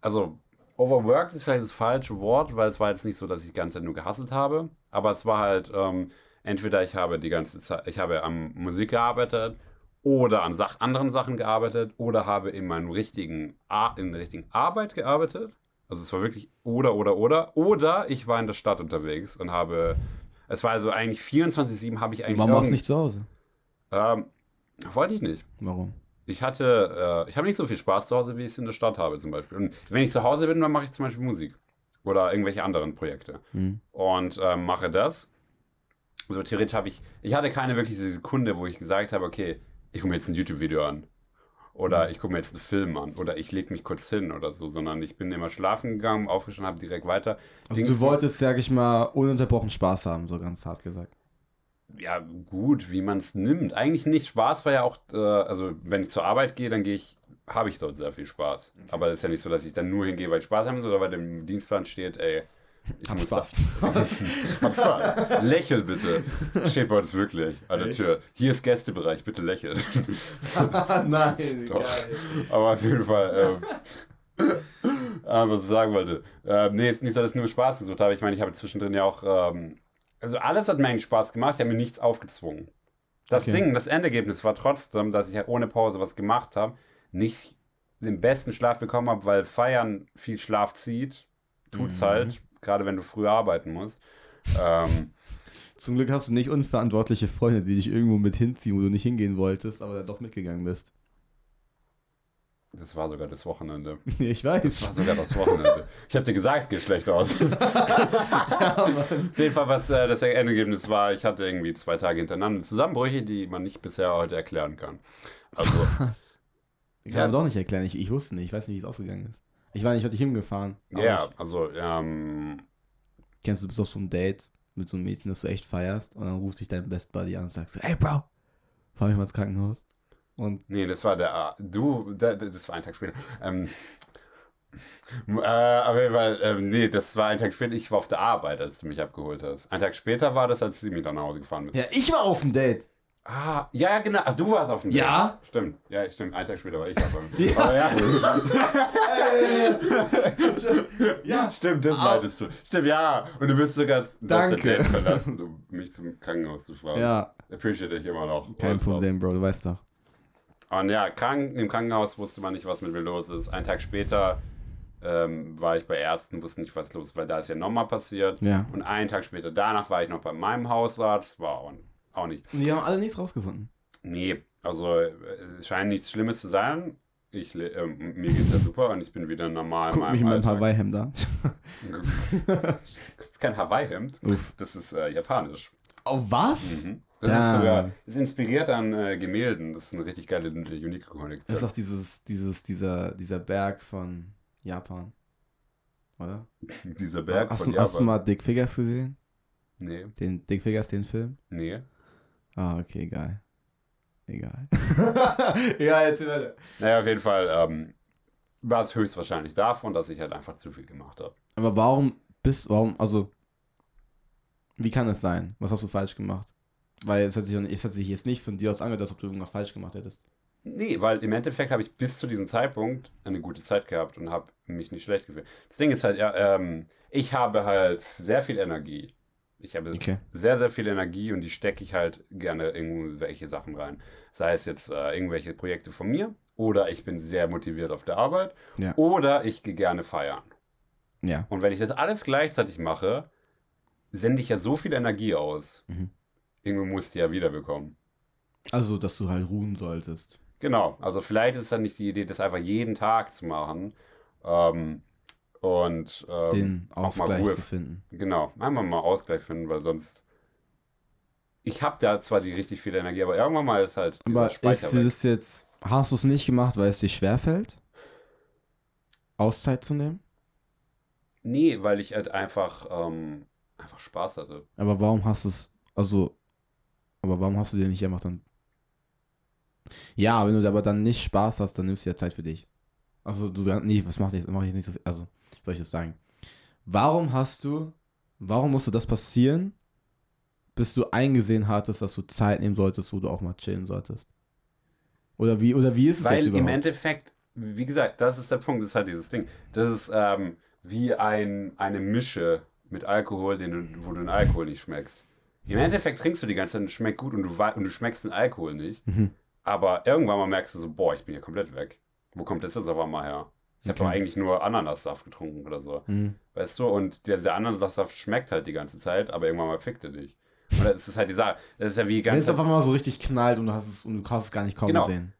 also, overworked ist vielleicht das falsche Wort, weil es war jetzt nicht so, dass ich die ganze Zeit nur gehasselt habe. Aber es war halt, ähm, entweder ich habe die ganze Zeit, ich habe am Musik gearbeitet oder an Sach anderen Sachen gearbeitet oder habe in meinem richtigen, Ar in der richtigen Arbeit gearbeitet. Also es war wirklich oder, oder, oder. Oder ich war in der Stadt unterwegs und habe, es war also eigentlich 24-7 habe ich eigentlich Warum warst du nicht zu Hause? Ähm, wollte ich nicht. Warum? Ich hatte, äh, ich habe nicht so viel Spaß zu Hause, wie ich es in der Stadt habe zum Beispiel. Und wenn ich zu Hause bin, dann mache ich zum Beispiel Musik oder irgendwelche anderen Projekte Hm. und ähm, mache das. Also theoretisch habe ich, ich hatte keine wirkliche Sekunde, wo ich gesagt habe, okay, ich gucke mir jetzt ein YouTube-Video an oder ich gucke mir jetzt einen Film an oder ich lege mich kurz hin oder so, sondern ich bin immer schlafen gegangen, aufgestanden, habe direkt weiter. Also Dings du wolltest, sag ich mal, ununterbrochen Spaß haben, so ganz hart gesagt. Ja, gut, wie man es nimmt. Eigentlich nicht. Spaß war ja auch, äh, also wenn ich zur Arbeit gehe, dann gehe ich, habe ich dort sehr viel Spaß. Aber es ist ja nicht so, dass ich dann nur hingehe, weil ich Spaß haben soll, oder weil im Dienstplan steht, ey, ich Hab muss Spaß. Hab Spaß. Lächel bitte. Steht bei uns wirklich an der Echt? Tür. Hier ist Gästebereich, bitte lächel. Nein, Doch. Aber auf jeden Fall, ähm, ah, was ich sagen wollte. Ähm, nee, ist nicht so, dass ich nur Spaß gesucht habe. Ich meine, ich habe zwischendrin ja auch, ähm, also alles hat mir eigentlich Spaß gemacht, ich habe mir nichts aufgezwungen. Das Okay. Ding, das Endergebnis war trotzdem, dass ich ja ohne Pause was gemacht habe, nicht den besten Schlaf bekommen habe, weil Feiern viel Schlaf zieht. Tut's Mhm. halt, gerade wenn du früh arbeiten musst. Ähm, Zum Glück hast du nicht unverantwortliche Freunde, die dich irgendwo mit hinziehen, wo du nicht hingehen wolltest, aber dann doch mitgegangen bist. das war sogar das Wochenende. Ich Das war weiß. sogar das Wochenende. Ich habe dir gesagt, es geht schlecht aus. Auf jeden Fall, was äh, das Endergebnis war, ich hatte irgendwie zwei Tage hintereinander Zusammenbrüche, die man nicht bisher heute erklären kann. Also, Ich Ja. kann doch nicht erklären, ich, ich wusste nicht, ich weiß nicht, wie es ausgegangen ist. Ich war nicht heute hingefahren. ja, ich- also, ähm, Kennst du, du bist auf so einem Date mit so einem Mädchen, das du echt feierst und dann ruft dich dein Best Buddy an und sagt so, hey Bro, fahr mich mal ins Krankenhaus. Und nee, das war der, ah, du, da- da- das war ein Tag später. Ähm, äh, auf jeden Fall, ähm, nee, das war ein Tag später, ich war auf der Arbeit, als du mich abgeholt hast. Ein Tag später war das, als sie mich dann nach Hause gefahren bist. ja, ich war auf dem Date. Ah, ja, ja, genau. Ach, du warst auf dem Ja. Date. Stimmt. Ja, stimmt. Ein Tag später war ich aber. Ja. Aber ja. Ja. Stimmt, das meintest du. Stimmt, ja. Und du bist sogar das Danke. Date verlassen, um mich zum Krankenhaus zu fahren. Ja, Appreciate ich immer noch. kein Problem, Bro, du weißt doch. Und ja, krank, im Krankenhaus wusste man nicht, was mit mir los ist. Einen Tag später ähm, war ich bei Ärzten, wusste nicht, was los ist, weil da ist ja nochmal passiert. Ja. Und einen Tag später danach war ich noch bei meinem Hausarzt. War auch, auch nicht. Und die haben alle nichts rausgefunden. Nee, also äh, es scheint nichts Schlimmes zu sein. Ich, ähm, mir geht's ja super und ich bin wieder normal Guck mich in meinem Hawaii-Hemd an. Das ist kein Hawaii-Hemd, das ist äh, japanisch. Oh, was? Mhm. Das Da. ist sogar ist inspiriert an äh, Gemälden. Das ist eine richtig geile, unique Kollektion. Das ist doch dieses, dieses, dieser, dieser Berg von Japan. Oder? Dieser Berg hast, von du, hast du Japan. mal Dick Figures gesehen? Nee, Den Dick Figures, den Film? nee. Ah, okay, egal. Egal. ja, jetzt weiter. Naja, auf jeden Fall ähm, war es höchstwahrscheinlich davon, dass ich halt einfach zu viel gemacht habe. Aber warum bist, warum, also, wie kann es sein? Was hast du falsch gemacht? Weil es hat sich, es hat sich jetzt nicht von dir aus angehört, als ob du irgendwas falsch gemacht hättest. Nee, weil im Endeffekt habe ich bis zu diesem Zeitpunkt eine gute Zeit gehabt und habe mich nicht schlecht gefühlt. Das Ding ist halt, ja, ähm, ich habe halt sehr viel Energie. Ich habe Okay. sehr, sehr viel Energie und die stecke ich halt gerne in irgendwelche Sachen rein. Sei es jetzt äh, irgendwelche Projekte von mir oder ich bin sehr motiviert auf der Arbeit Ja. oder ich gehe gerne feiern. Ja. Und wenn ich das alles gleichzeitig mache, sende ich ja so viel Energie aus. Mhm. Irgendwo musst du ja wiederbekommen. Also, dass du halt ruhen solltest. Genau, also vielleicht ist dann nicht die Idee, das einfach jeden Tag zu machen. Ähm, und ähm, Den auch mal Ausgleich Ruhe. zu finden. Genau, einmal mal Ausgleich finden, weil sonst. Ich habe da zwar die richtig viel Energie, aber irgendwann mal ist halt Aber ist Speicher weg. das jetzt, hast du es nicht gemacht, weil es dir schwerfällt? Auszeit zu nehmen? Nee, weil ich halt einfach, ähm, einfach Spaß hatte. Aber warum hast du es, also, aber warum hast du dir nicht einfach dann. Ja, wenn du aber dann nicht Spaß hast, dann nimmst du ja Zeit für dich. Also du, nee, was mache ich, mach ich nicht so viel, also, soll ich das sagen? Warum hast du, warum musste das passieren, bis du eingesehen hattest, dass du Zeit nehmen solltest, wo du auch mal chillen solltest? Oder wie, oder wie ist es Weil jetzt im überhaupt? Endeffekt, wie gesagt, das ist der Punkt, das ist halt dieses Ding. Das ist ähm, wie ein, eine Mische mit Alkohol, den du, wo du den Alkohol nicht schmeckst. Im Endeffekt trinkst du die ganze Zeit und es schmeckt gut und du, und du schmeckst den Alkohol nicht. Mhm. Aber irgendwann mal merkst du so, boah, ich bin hier komplett weg. Wo kommt das jetzt auf einmal her? Ich habe Okay. doch eigentlich nur Ananassaft getrunken oder so. Mhm. Weißt du? Und der, der Ananassaft schmeckt halt die ganze Zeit, aber irgendwann mal fickt er dich. Und das ist halt die Sache. Das ist ja wie Wenn ganz. es auf einmal so richtig knallt und du hast es, und du hast es gar nicht kommen Genau. sehen.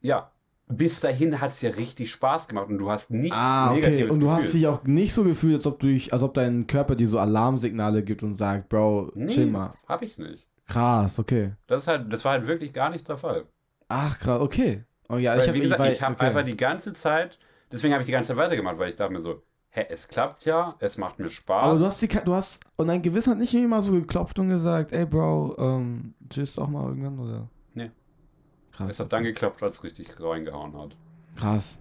Ja. Bis dahin hat es ja richtig Spaß gemacht und du hast nichts Ah, okay. Negatives Und du hast gefühlt. dich auch nicht so gefühlt, als ob, du, dich- als ob dein Körper dir so Alarmsignale gibt und sagt, Bro, Nee, chill mal. hab ich nicht. Krass, okay. Das, ist halt, das war halt wirklich gar nicht der Fall. Ach, krass, okay. Oh ja, Weil, ich habe wie gesagt, war- ich habe okay. einfach die ganze Zeit, deswegen habe ich die ganze Zeit weitergemacht, weil ich dachte mir so, hä, es klappt ja, es macht mir Spaß. Aber du hast, die, du hast, und dein Gewissen hat nicht mal so geklopft und gesagt, ey Bro, ähm, chillst auch mal irgendwann, oder? Krass. es hat dann geklappt, als es richtig reingehauen hat. Krass.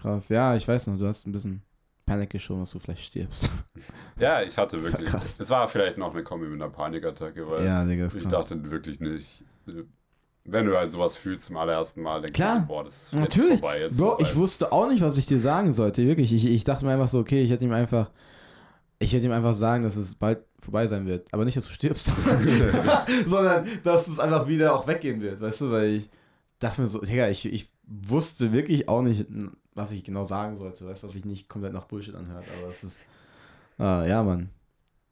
Krass. Ja, ich weiß noch, du hast ein bisschen Panik geschoben, dass du vielleicht stirbst. Ja, ich hatte Das war wirklich. krass. Es war vielleicht noch eine Kombi mit einer Panikattacke, weil ja, Digga, ich krass. dachte wirklich nicht. Wenn du halt sowas fühlst zum allerersten Mal, denkst Klar. du, boah, das ist Natürlich. jetzt vorbei. Jetzt Bro, vorbei. ich wusste auch nicht, was ich dir sagen sollte, wirklich. Ich, ich dachte mir einfach so, okay, ich hätte ihm einfach, ich hätte ihm einfach sagen, dass es bald vorbei sein wird. Aber nicht, dass du stirbst, sondern dass es einfach wieder auch weggehen wird, weißt du, weil ich dachte mir so, Digga, ich, ich wusste wirklich auch nicht, was ich genau sagen sollte, weißt du, dass ich nicht komplett nach Bullshit anhört, aber es ist, ah, ja, Mann.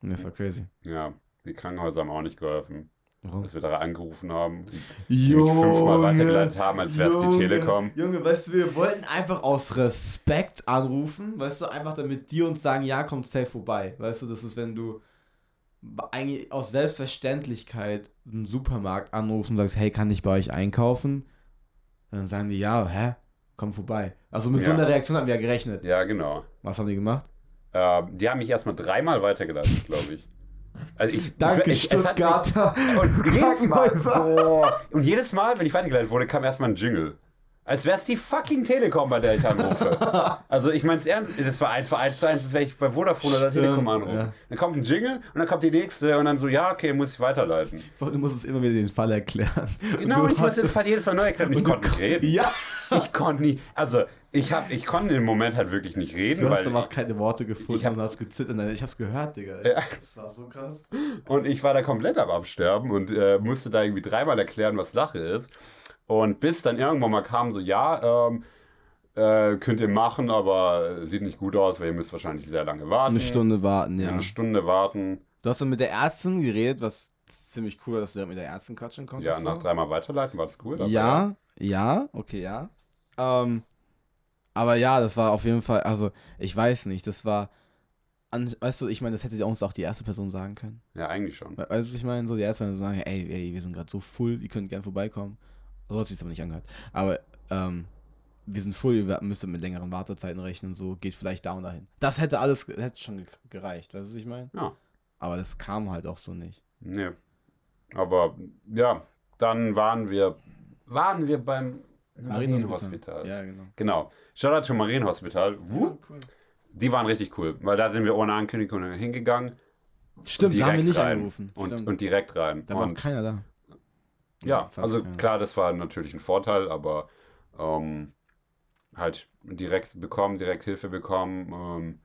Das war crazy. Ja, die Krankenhäuser haben auch nicht geholfen. Warum? Als wir da angerufen haben, mich fünfmal weitergeleitet haben, als wäre es die Junge, Telekom. Junge, weißt du, wir wollten einfach aus Respekt anrufen, weißt du, einfach damit die uns sagen, ja, kommt safe vorbei. Weißt du, das ist, wenn du eigentlich aus Selbstverständlichkeit einen Supermarkt anrufst und sagst, hey, kann ich bei euch einkaufen? Dann sagen die, ja, hä? Komm vorbei. Also mit so Ja. einer Reaktion haben wir ja gerechnet. Ja, genau. Was haben die gemacht? Äh, die haben mich erstmal dreimal weitergeleitet, glaube ich. Also ich, Danke, ich, hat sich- Stuttgarter. Und jedes, Mal, boah, und jedes Mal, wenn ich weitergeleitet wurde, kam erstmal ein Jingle. Als wäre es die fucking Telekom, bei der ich anrufe. also ich meine es ernst, das war einfach eins zu eins, das wäre ich bei Vodafone oder Telekom Ja, anrufe. ja. Dann kommt ein Jingle und dann kommt die nächste und dann so, ja, okay, muss ich weiterleiten. Du musst es immer wieder den Fall erklären. Genau, und ich muss den Fall jedes Mal neu erklären. Ich konnte nicht reden. Ja. Ich konnte nicht, also ich, hab, ich konnte im Moment halt wirklich nicht reden, Du hast weil aber auch keine Worte gefunden ich hab- und hast gezittert. Ich hab's gehört, Digga. Ja. Das war so krass. Und ich war da komplett am Absterben und äh, musste da irgendwie dreimal erklären, was Sache ist. Und bis dann irgendwann mal kam so, ja, ähm, äh, könnt ihr machen, aber sieht nicht gut aus, weil ihr müsst wahrscheinlich sehr lange warten. Eine Stunde warten, ja. Eine Stunde warten. Du hast dann mit der Ärztin geredet, was ziemlich cool, dass du da mit der Ärztin quatschen konntest. Ja, nach so. dreimal weiterleiten war das cool. Ja, ja, okay, ja. Ähm, aber ja, das war auf jeden Fall, also ich weiß nicht, das war, weißt du, ich meine, das hätte uns auch die erste Person sagen können. Ja, eigentlich schon. We- Weißt du, ich meine, so die erste Person sagen, ey, ey, wir sind gerade so full, ihr könnt gerne vorbeikommen. So hat sich aber nicht angehört. Aber, ähm, wir sind full, wir müssen mit längeren Wartezeiten rechnen, so geht vielleicht da und dahin. Das hätte alles, hätte schon ge- gereicht, weißt du, was ich meine? Ja. Aber das kam halt auch so nicht. Nee. Aber ja, dann waren wir, waren wir beim Marienhospital. Ja, genau. Genau. Shoutout to Marienhospital. Wuh. cool. Die waren richtig cool, weil da sind wir ohne Ankündigung hingegangen. Stimmt, da haben wir nicht rein. angerufen. Und, und direkt rein. da war und, keiner da. ja, also keiner. klar, das war natürlich ein Vorteil, aber ähm, halt direkt bekommen, direkt Hilfe bekommen. Ähm,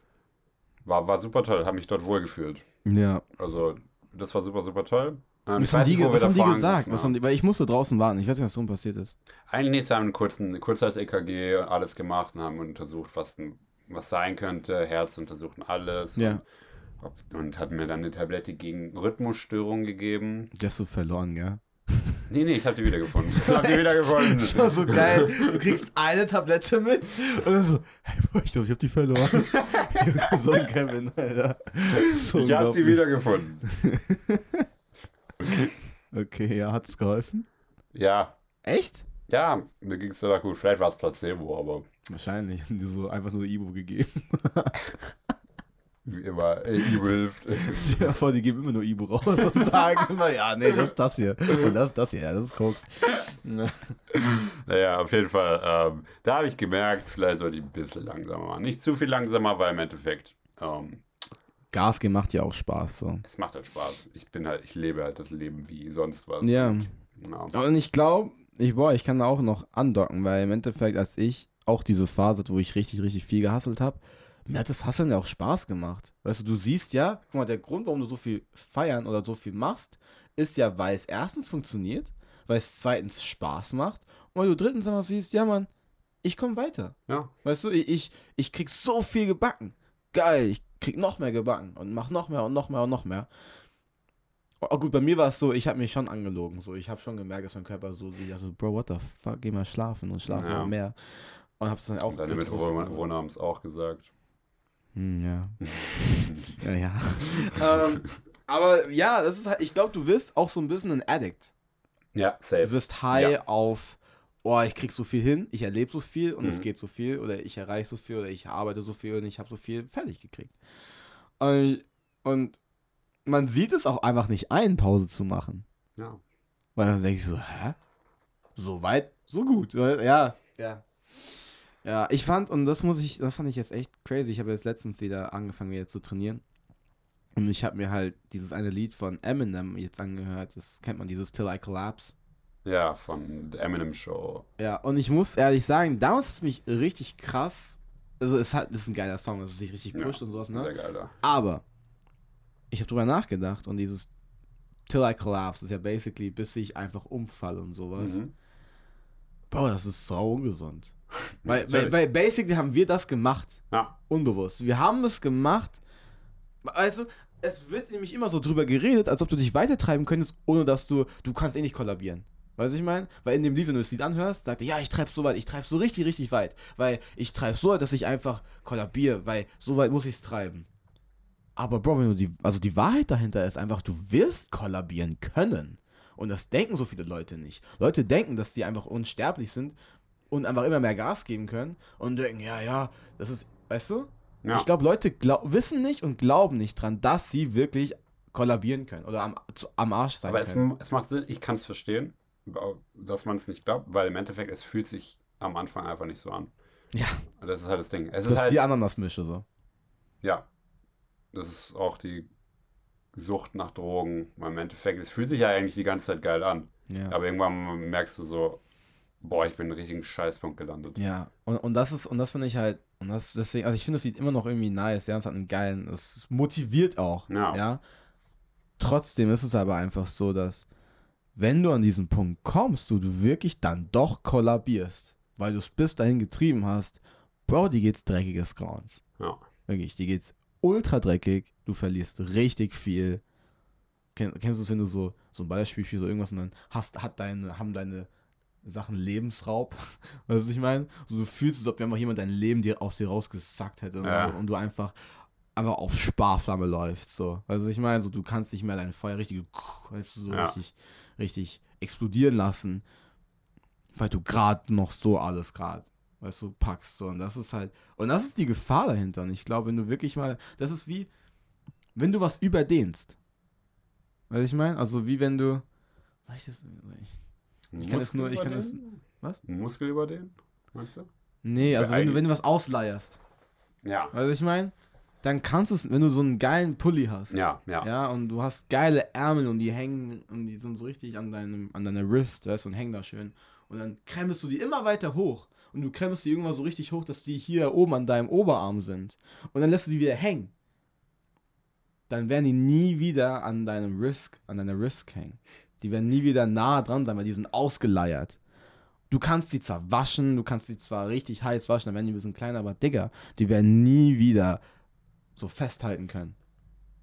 war, war super toll, habe mich dort wohlgefühlt. Ja. Also, das war super, super toll. Ähm, Was haben die, nicht, was haben die gesagt? Was haben die, weil ich musste draußen warten. Ich weiß nicht, was drum passiert ist. Eigentlich nichts, haben einen kurzen Kurzhals-EKG und alles gemacht und haben untersucht, was, was sein könnte. Herz untersuchten alles. Ja. Und, und hat mir dann eine Tablette gegen Rhythmusstörungen gegeben. Die hast du verloren, gell? Nee, nee, ich habe die wiedergefunden. Ich habe die wiedergefunden. Das war so geil. Du kriegst eine Tablette mit und dann so, hey, Bro, ich glaube, ich habe die verloren. so ein Kevin, Alter. So Ich habe die wiedergefunden. Okay, ja, hat es geholfen? Ja, Echt? ja, mir ging es danach gut. Vielleicht war es Placebo, aber Wahrscheinlich. Haben die so einfach nur Ibo gegeben. äh, immer äh, E-Rift. Ja, vor, die geben immer nur Ibu raus und sagen immer, ja, nee, das ist das hier. Und das ist das hier, ja, das ist Koks. Naja, auf jeden Fall, ähm, da habe ich gemerkt, vielleicht sollte ich ein bisschen langsamer machen. Nicht zu viel langsamer, weil im Endeffekt, ähm, Gas geben macht ja auch Spaß, so. es macht halt Spaß. Ich bin halt, ich lebe halt das Leben wie sonst was. Ja. Ja. Und ich glaube, ich, boah, ich kann da auch noch andocken, weil im Endeffekt, als ich auch diese Phase, hatte, wo ich richtig, richtig viel gehasselt habe, mir hat das Hasseln ja auch Spaß gemacht. Weißt du, du siehst ja, guck mal, der Grund, warum du so viel feiern oder so viel machst, ist ja, weil es erstens funktioniert, weil es zweitens Spaß macht und weil du drittens einfach siehst, ja, Mann, ich komme weiter. ja. Weißt du, ich, ich, ich krieg so viel gebacken. Geil, ich krieg noch mehr gebacken und mach noch mehr und noch mehr und noch mehr. Oh, gut, bei mir war es so, ich habe mich schon angelogen. So, ich habe schon gemerkt, dass mein Körper so sich, also, Bro, what the fuck, geh mal schlafen und schlafen Ja. mehr. Und hab's dann auch Und deine. Mitbewohner haben es auch gesagt. Hm, ja. ja, ja. ähm, aber ja, das ist halt, ich glaube, du wirst auch so ein bisschen ein Addict. Ja, Du safe. wirst high Ja. auf, oh, ich krieg so viel hin, ich erlebe so viel und es Mhm. geht so viel oder ich erreiche so viel oder ich arbeite so viel und ich habe so viel fertig gekriegt. Und, und man sieht es auch einfach nicht ein, Pause zu machen. Ja. Weil dann denke ich so, hä? So weit, so gut. Ja, ja. Ja, ich fand, und das muss ich, das fand ich jetzt echt crazy. Ich habe jetzt letztens wieder angefangen, wieder zu trainieren. Und ich habe mir halt dieses eine Lied von Eminem jetzt angehört. Das kennt man, dieses Till I Collapse. Ja, von der Eminem Show. Ja, und ich muss ehrlich sagen, damals ist es mich richtig krass. Also, es hat, ist ein geiler Song, dass es sich richtig Ja, pusht und sowas, ne? Sehr geil da. Aber ich habe drüber nachgedacht und dieses Till I Collapse ist ja basically, bis ich einfach umfalle und sowas. Mhm. Bro, das ist sau ungesund. Weil, weil, weil basically haben wir das gemacht. Ja, Unbewusst. Wir haben es gemacht. Also, es wird nämlich immer so drüber geredet, als ob du dich weitertreiben könntest, ohne dass du, du kannst eh nicht kollabieren. Weißt du, ich meine? Weil in dem Lied, wenn du das Lied anhörst, sagt er, ja, ich treib so weit, ich treib so richtig, richtig weit. Weil ich treib so weit, dass ich einfach kollabiere, weil so weit muss ich es treiben. Aber Bro, wenn du die, also die Wahrheit dahinter ist einfach, du wirst kollabieren können. Und das denken so viele Leute nicht. Leute denken, dass die einfach unsterblich sind und einfach immer mehr Gas geben können und denken, ja, ja, das ist, weißt du? ja. Ich glaube, Leute glaub, wissen nicht und glauben nicht dran, dass sie wirklich kollabieren können oder am, am Arsch sein Aber es, können. es macht Sinn, ich kann es verstehen, dass man es nicht glaubt, weil im Endeffekt es fühlt sich am Anfang einfach nicht so an. Ja. Das ist halt das Ding. Es das ist ist halt, die Ananasmische so. ja, das ist auch die Sucht nach Drogen. Weil Im Endeffekt, es fühlt sich ja eigentlich die ganze Zeit geil an. Ja. Aber irgendwann merkst du so, boah, ich bin in einen richtigen Scheißpunkt gelandet. Ja, und, und das ist, und das finde ich halt, und das deswegen, also ich finde, es sieht immer noch irgendwie nice, ja, es hat einen geilen, es motiviert auch, Ja. ja. Trotzdem ist es aber einfach so, dass, wenn du an diesen Punkt kommst, du, du wirklich dann doch kollabierst, weil du es bis dahin getrieben hast, Bro, dir geht's dreckiges Grauens. Ja. Wirklich, dir geht's ultra dreckig, du verlierst richtig viel. Kenn, kennst du es, wenn du so, so ein Beispiel für so irgendwas und dann hast, hat deine, haben deine Sachen Lebensraub, weißt du, was ich meine? So, du fühlst es, als ob einfach jemand dein Leben dir aus dir rausgesackt hätte Ja. und, du einfach einfach auf Sparflamme läufst, so. Also ich meine, so du kannst nicht mehr dein Feuer richtig, weißt du, so Ja. richtig, richtig explodieren lassen, weil du gerade noch so alles gerade, weißt du, packst so. Und das ist halt, und das ist die Gefahr dahinter. Und ich glaube, wenn du wirklich mal, das ist wie, wenn du was überdehnst. Weißt du, ich meine? Also wie wenn du, sag ich das, ich, Ich kann es nur- ich kann es- was? Muskel über den, meinst du? nee, also wenn du, wenn du was ausleierst. Ja. Weißt du, ich meine? Dann kannst du es, wenn du so einen geilen Pulli hast. Ja, ja. Ja, und du hast geile Ärmel und die hängen und die sind so richtig an deinem, an deiner Wrist, weißt du, und hängen da schön. Und dann krempelst du die immer weiter hoch. Und du krempelst die irgendwann so richtig hoch, dass die hier oben an deinem Oberarm sind. Und dann lässt du die wieder hängen. Dann werden die nie wieder an deinem Wrist, an deiner Wrist hängen. Die werden nie wieder nah dran sein, weil die sind ausgeleiert. Du kannst die zwar waschen, du kannst die zwar richtig heiß waschen, dann werden die ein bisschen kleiner, aber Digga, die werden nie wieder so festhalten können.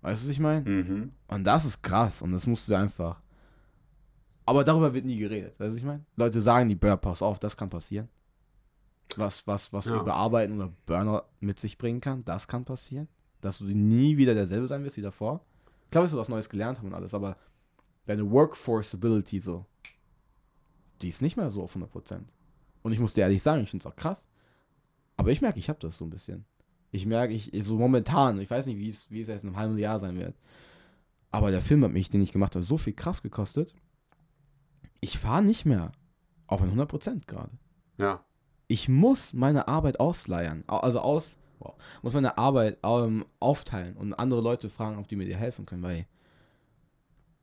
Weißt du, was ich meine? Mhm. Und das ist krass und das musst du einfach. Aber darüber wird nie geredet, weißt du, was ich meine? Leute sagen die Burr, pass auf, das kann passieren. Was, was, was Ja. Überarbeiten oder Burner mit sich bringen kann, das kann passieren. Dass du nie wieder derselbe sein wirst wie davor. Klar wirst du was Neues gelernt haben und alles, aber deine Workforce-Ability so, die ist nicht mehr so auf 100%. Und ich muss dir ehrlich sagen, ich finde es auch krass. Aber ich merke, ich habe das so ein bisschen. Ich merke, ich, so momentan, ich weiß nicht, wie es, wie es erst in einem halben Jahr sein wird. Aber der Film hat mich, den ich gemacht habe, so viel Kraft gekostet. Ich fahre nicht mehr auf ein 100% gerade. Ja. Ich muss meine Arbeit ausleiern. Au- Also aus, wow, muss meine Arbeit ähm, aufteilen und andere Leute fragen, ob die mir dir helfen können, weil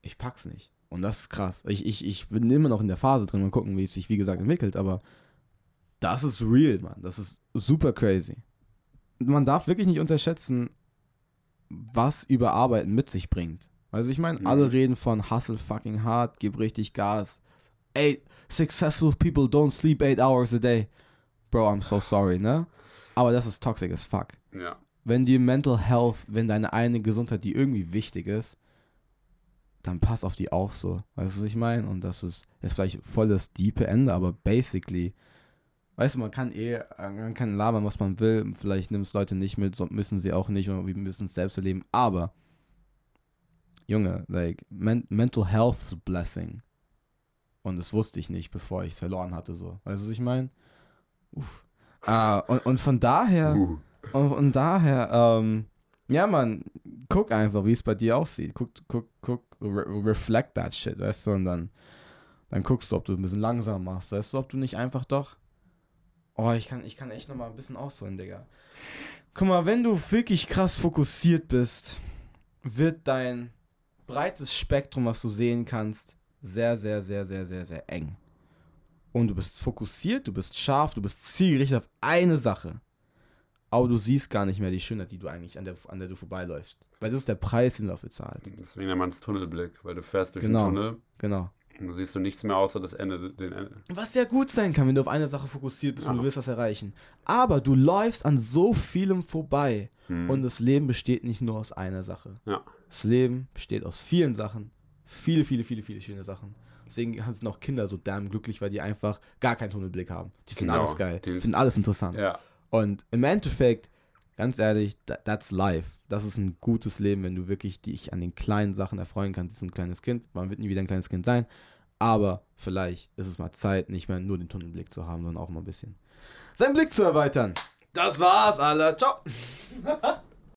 ich pack's nicht. Und das ist krass. Ich, ich, ich bin immer noch in der Phase drin und gucken, wie es sich, wie gesagt, entwickelt, aber das ist real, Mann. Das ist super crazy. Man darf wirklich nicht unterschätzen, was Überarbeiten mit sich bringt. Also ich meine, Mhm. alle reden von hustle fucking hard, gib richtig Gas. Ey, successful people don't sleep eight hours a day. Bro, I'm so sorry, ne? Aber das ist toxic as fuck. Ja. Wenn die Mental Health, wenn deine eine Gesundheit, die irgendwie wichtig ist, dann pass auf die auch so. Weißt du, was ich meine? Und das ist, ist vielleicht voll das diepe Ende, aber basically, weißt du, man kann eh, man kann labern, was man will. Vielleicht nimmt es Leute nicht mit, so müssen sie auch nicht und wir müssen es selbst erleben. Aber, Junge, like, men Mental Health is a blessing. Und das wusste ich nicht, bevor ich es verloren hatte, so. Weißt du, was ich meine? Uff. Ah, und, und von daher. Uh. Und von daher, ähm, ja, man, guck einfach, wie es bei dir aussieht. Guck, guck, guck, re reflect that shit, weißt du, und dann, dann guckst du, ob du ein bisschen langsam machst, weißt du, ob du nicht einfach doch. Oh, ich kann, ich kann echt nochmal ein bisschen ausholen, Digga. Guck mal, wenn du wirklich krass fokussiert bist, wird dein breites Spektrum, was du sehen kannst, sehr, sehr, sehr, sehr, sehr, sehr eng. Und du bist fokussiert, du bist scharf, du bist zielgerichtet auf eine Sache aber du siehst gar nicht mehr die Schönheit, die du eigentlich an der, an der du vorbeiläufst. Weil das ist der Preis, den du dafür zahlst. Deswegen nennt man es Tunnelblick, weil du fährst durch Genau. den Tunnel Genau. Und du siehst du nichts mehr außer das Ende, den Ende. Was ja gut sein kann, wenn du auf eine Sache fokussiert bist und Ja. du willst was erreichen. Aber du läufst an so vielem vorbei. Hm. Und das Leben besteht nicht nur aus einer Sache. Ja. Das Leben besteht aus vielen Sachen. Viele, viele, viele, viele schöne Sachen. Deswegen sind auch Kinder so damn glücklich, weil die einfach gar keinen Tunnelblick haben. Die finden Ja, alles geil. die- Die finden alles interessant. ja. Und im Endeffekt, ganz ehrlich, tha- that's life. Das ist ein gutes Leben, wenn du wirklich dich an den kleinen Sachen erfreuen kannst. Das ist ein kleines Kind. Man wird nie wieder ein kleines Kind sein. Aber vielleicht ist es mal Zeit, nicht mehr nur den Tunnelblick zu haben, sondern auch mal ein bisschen seinen Blick zu erweitern. Das war's, alle. Ciao.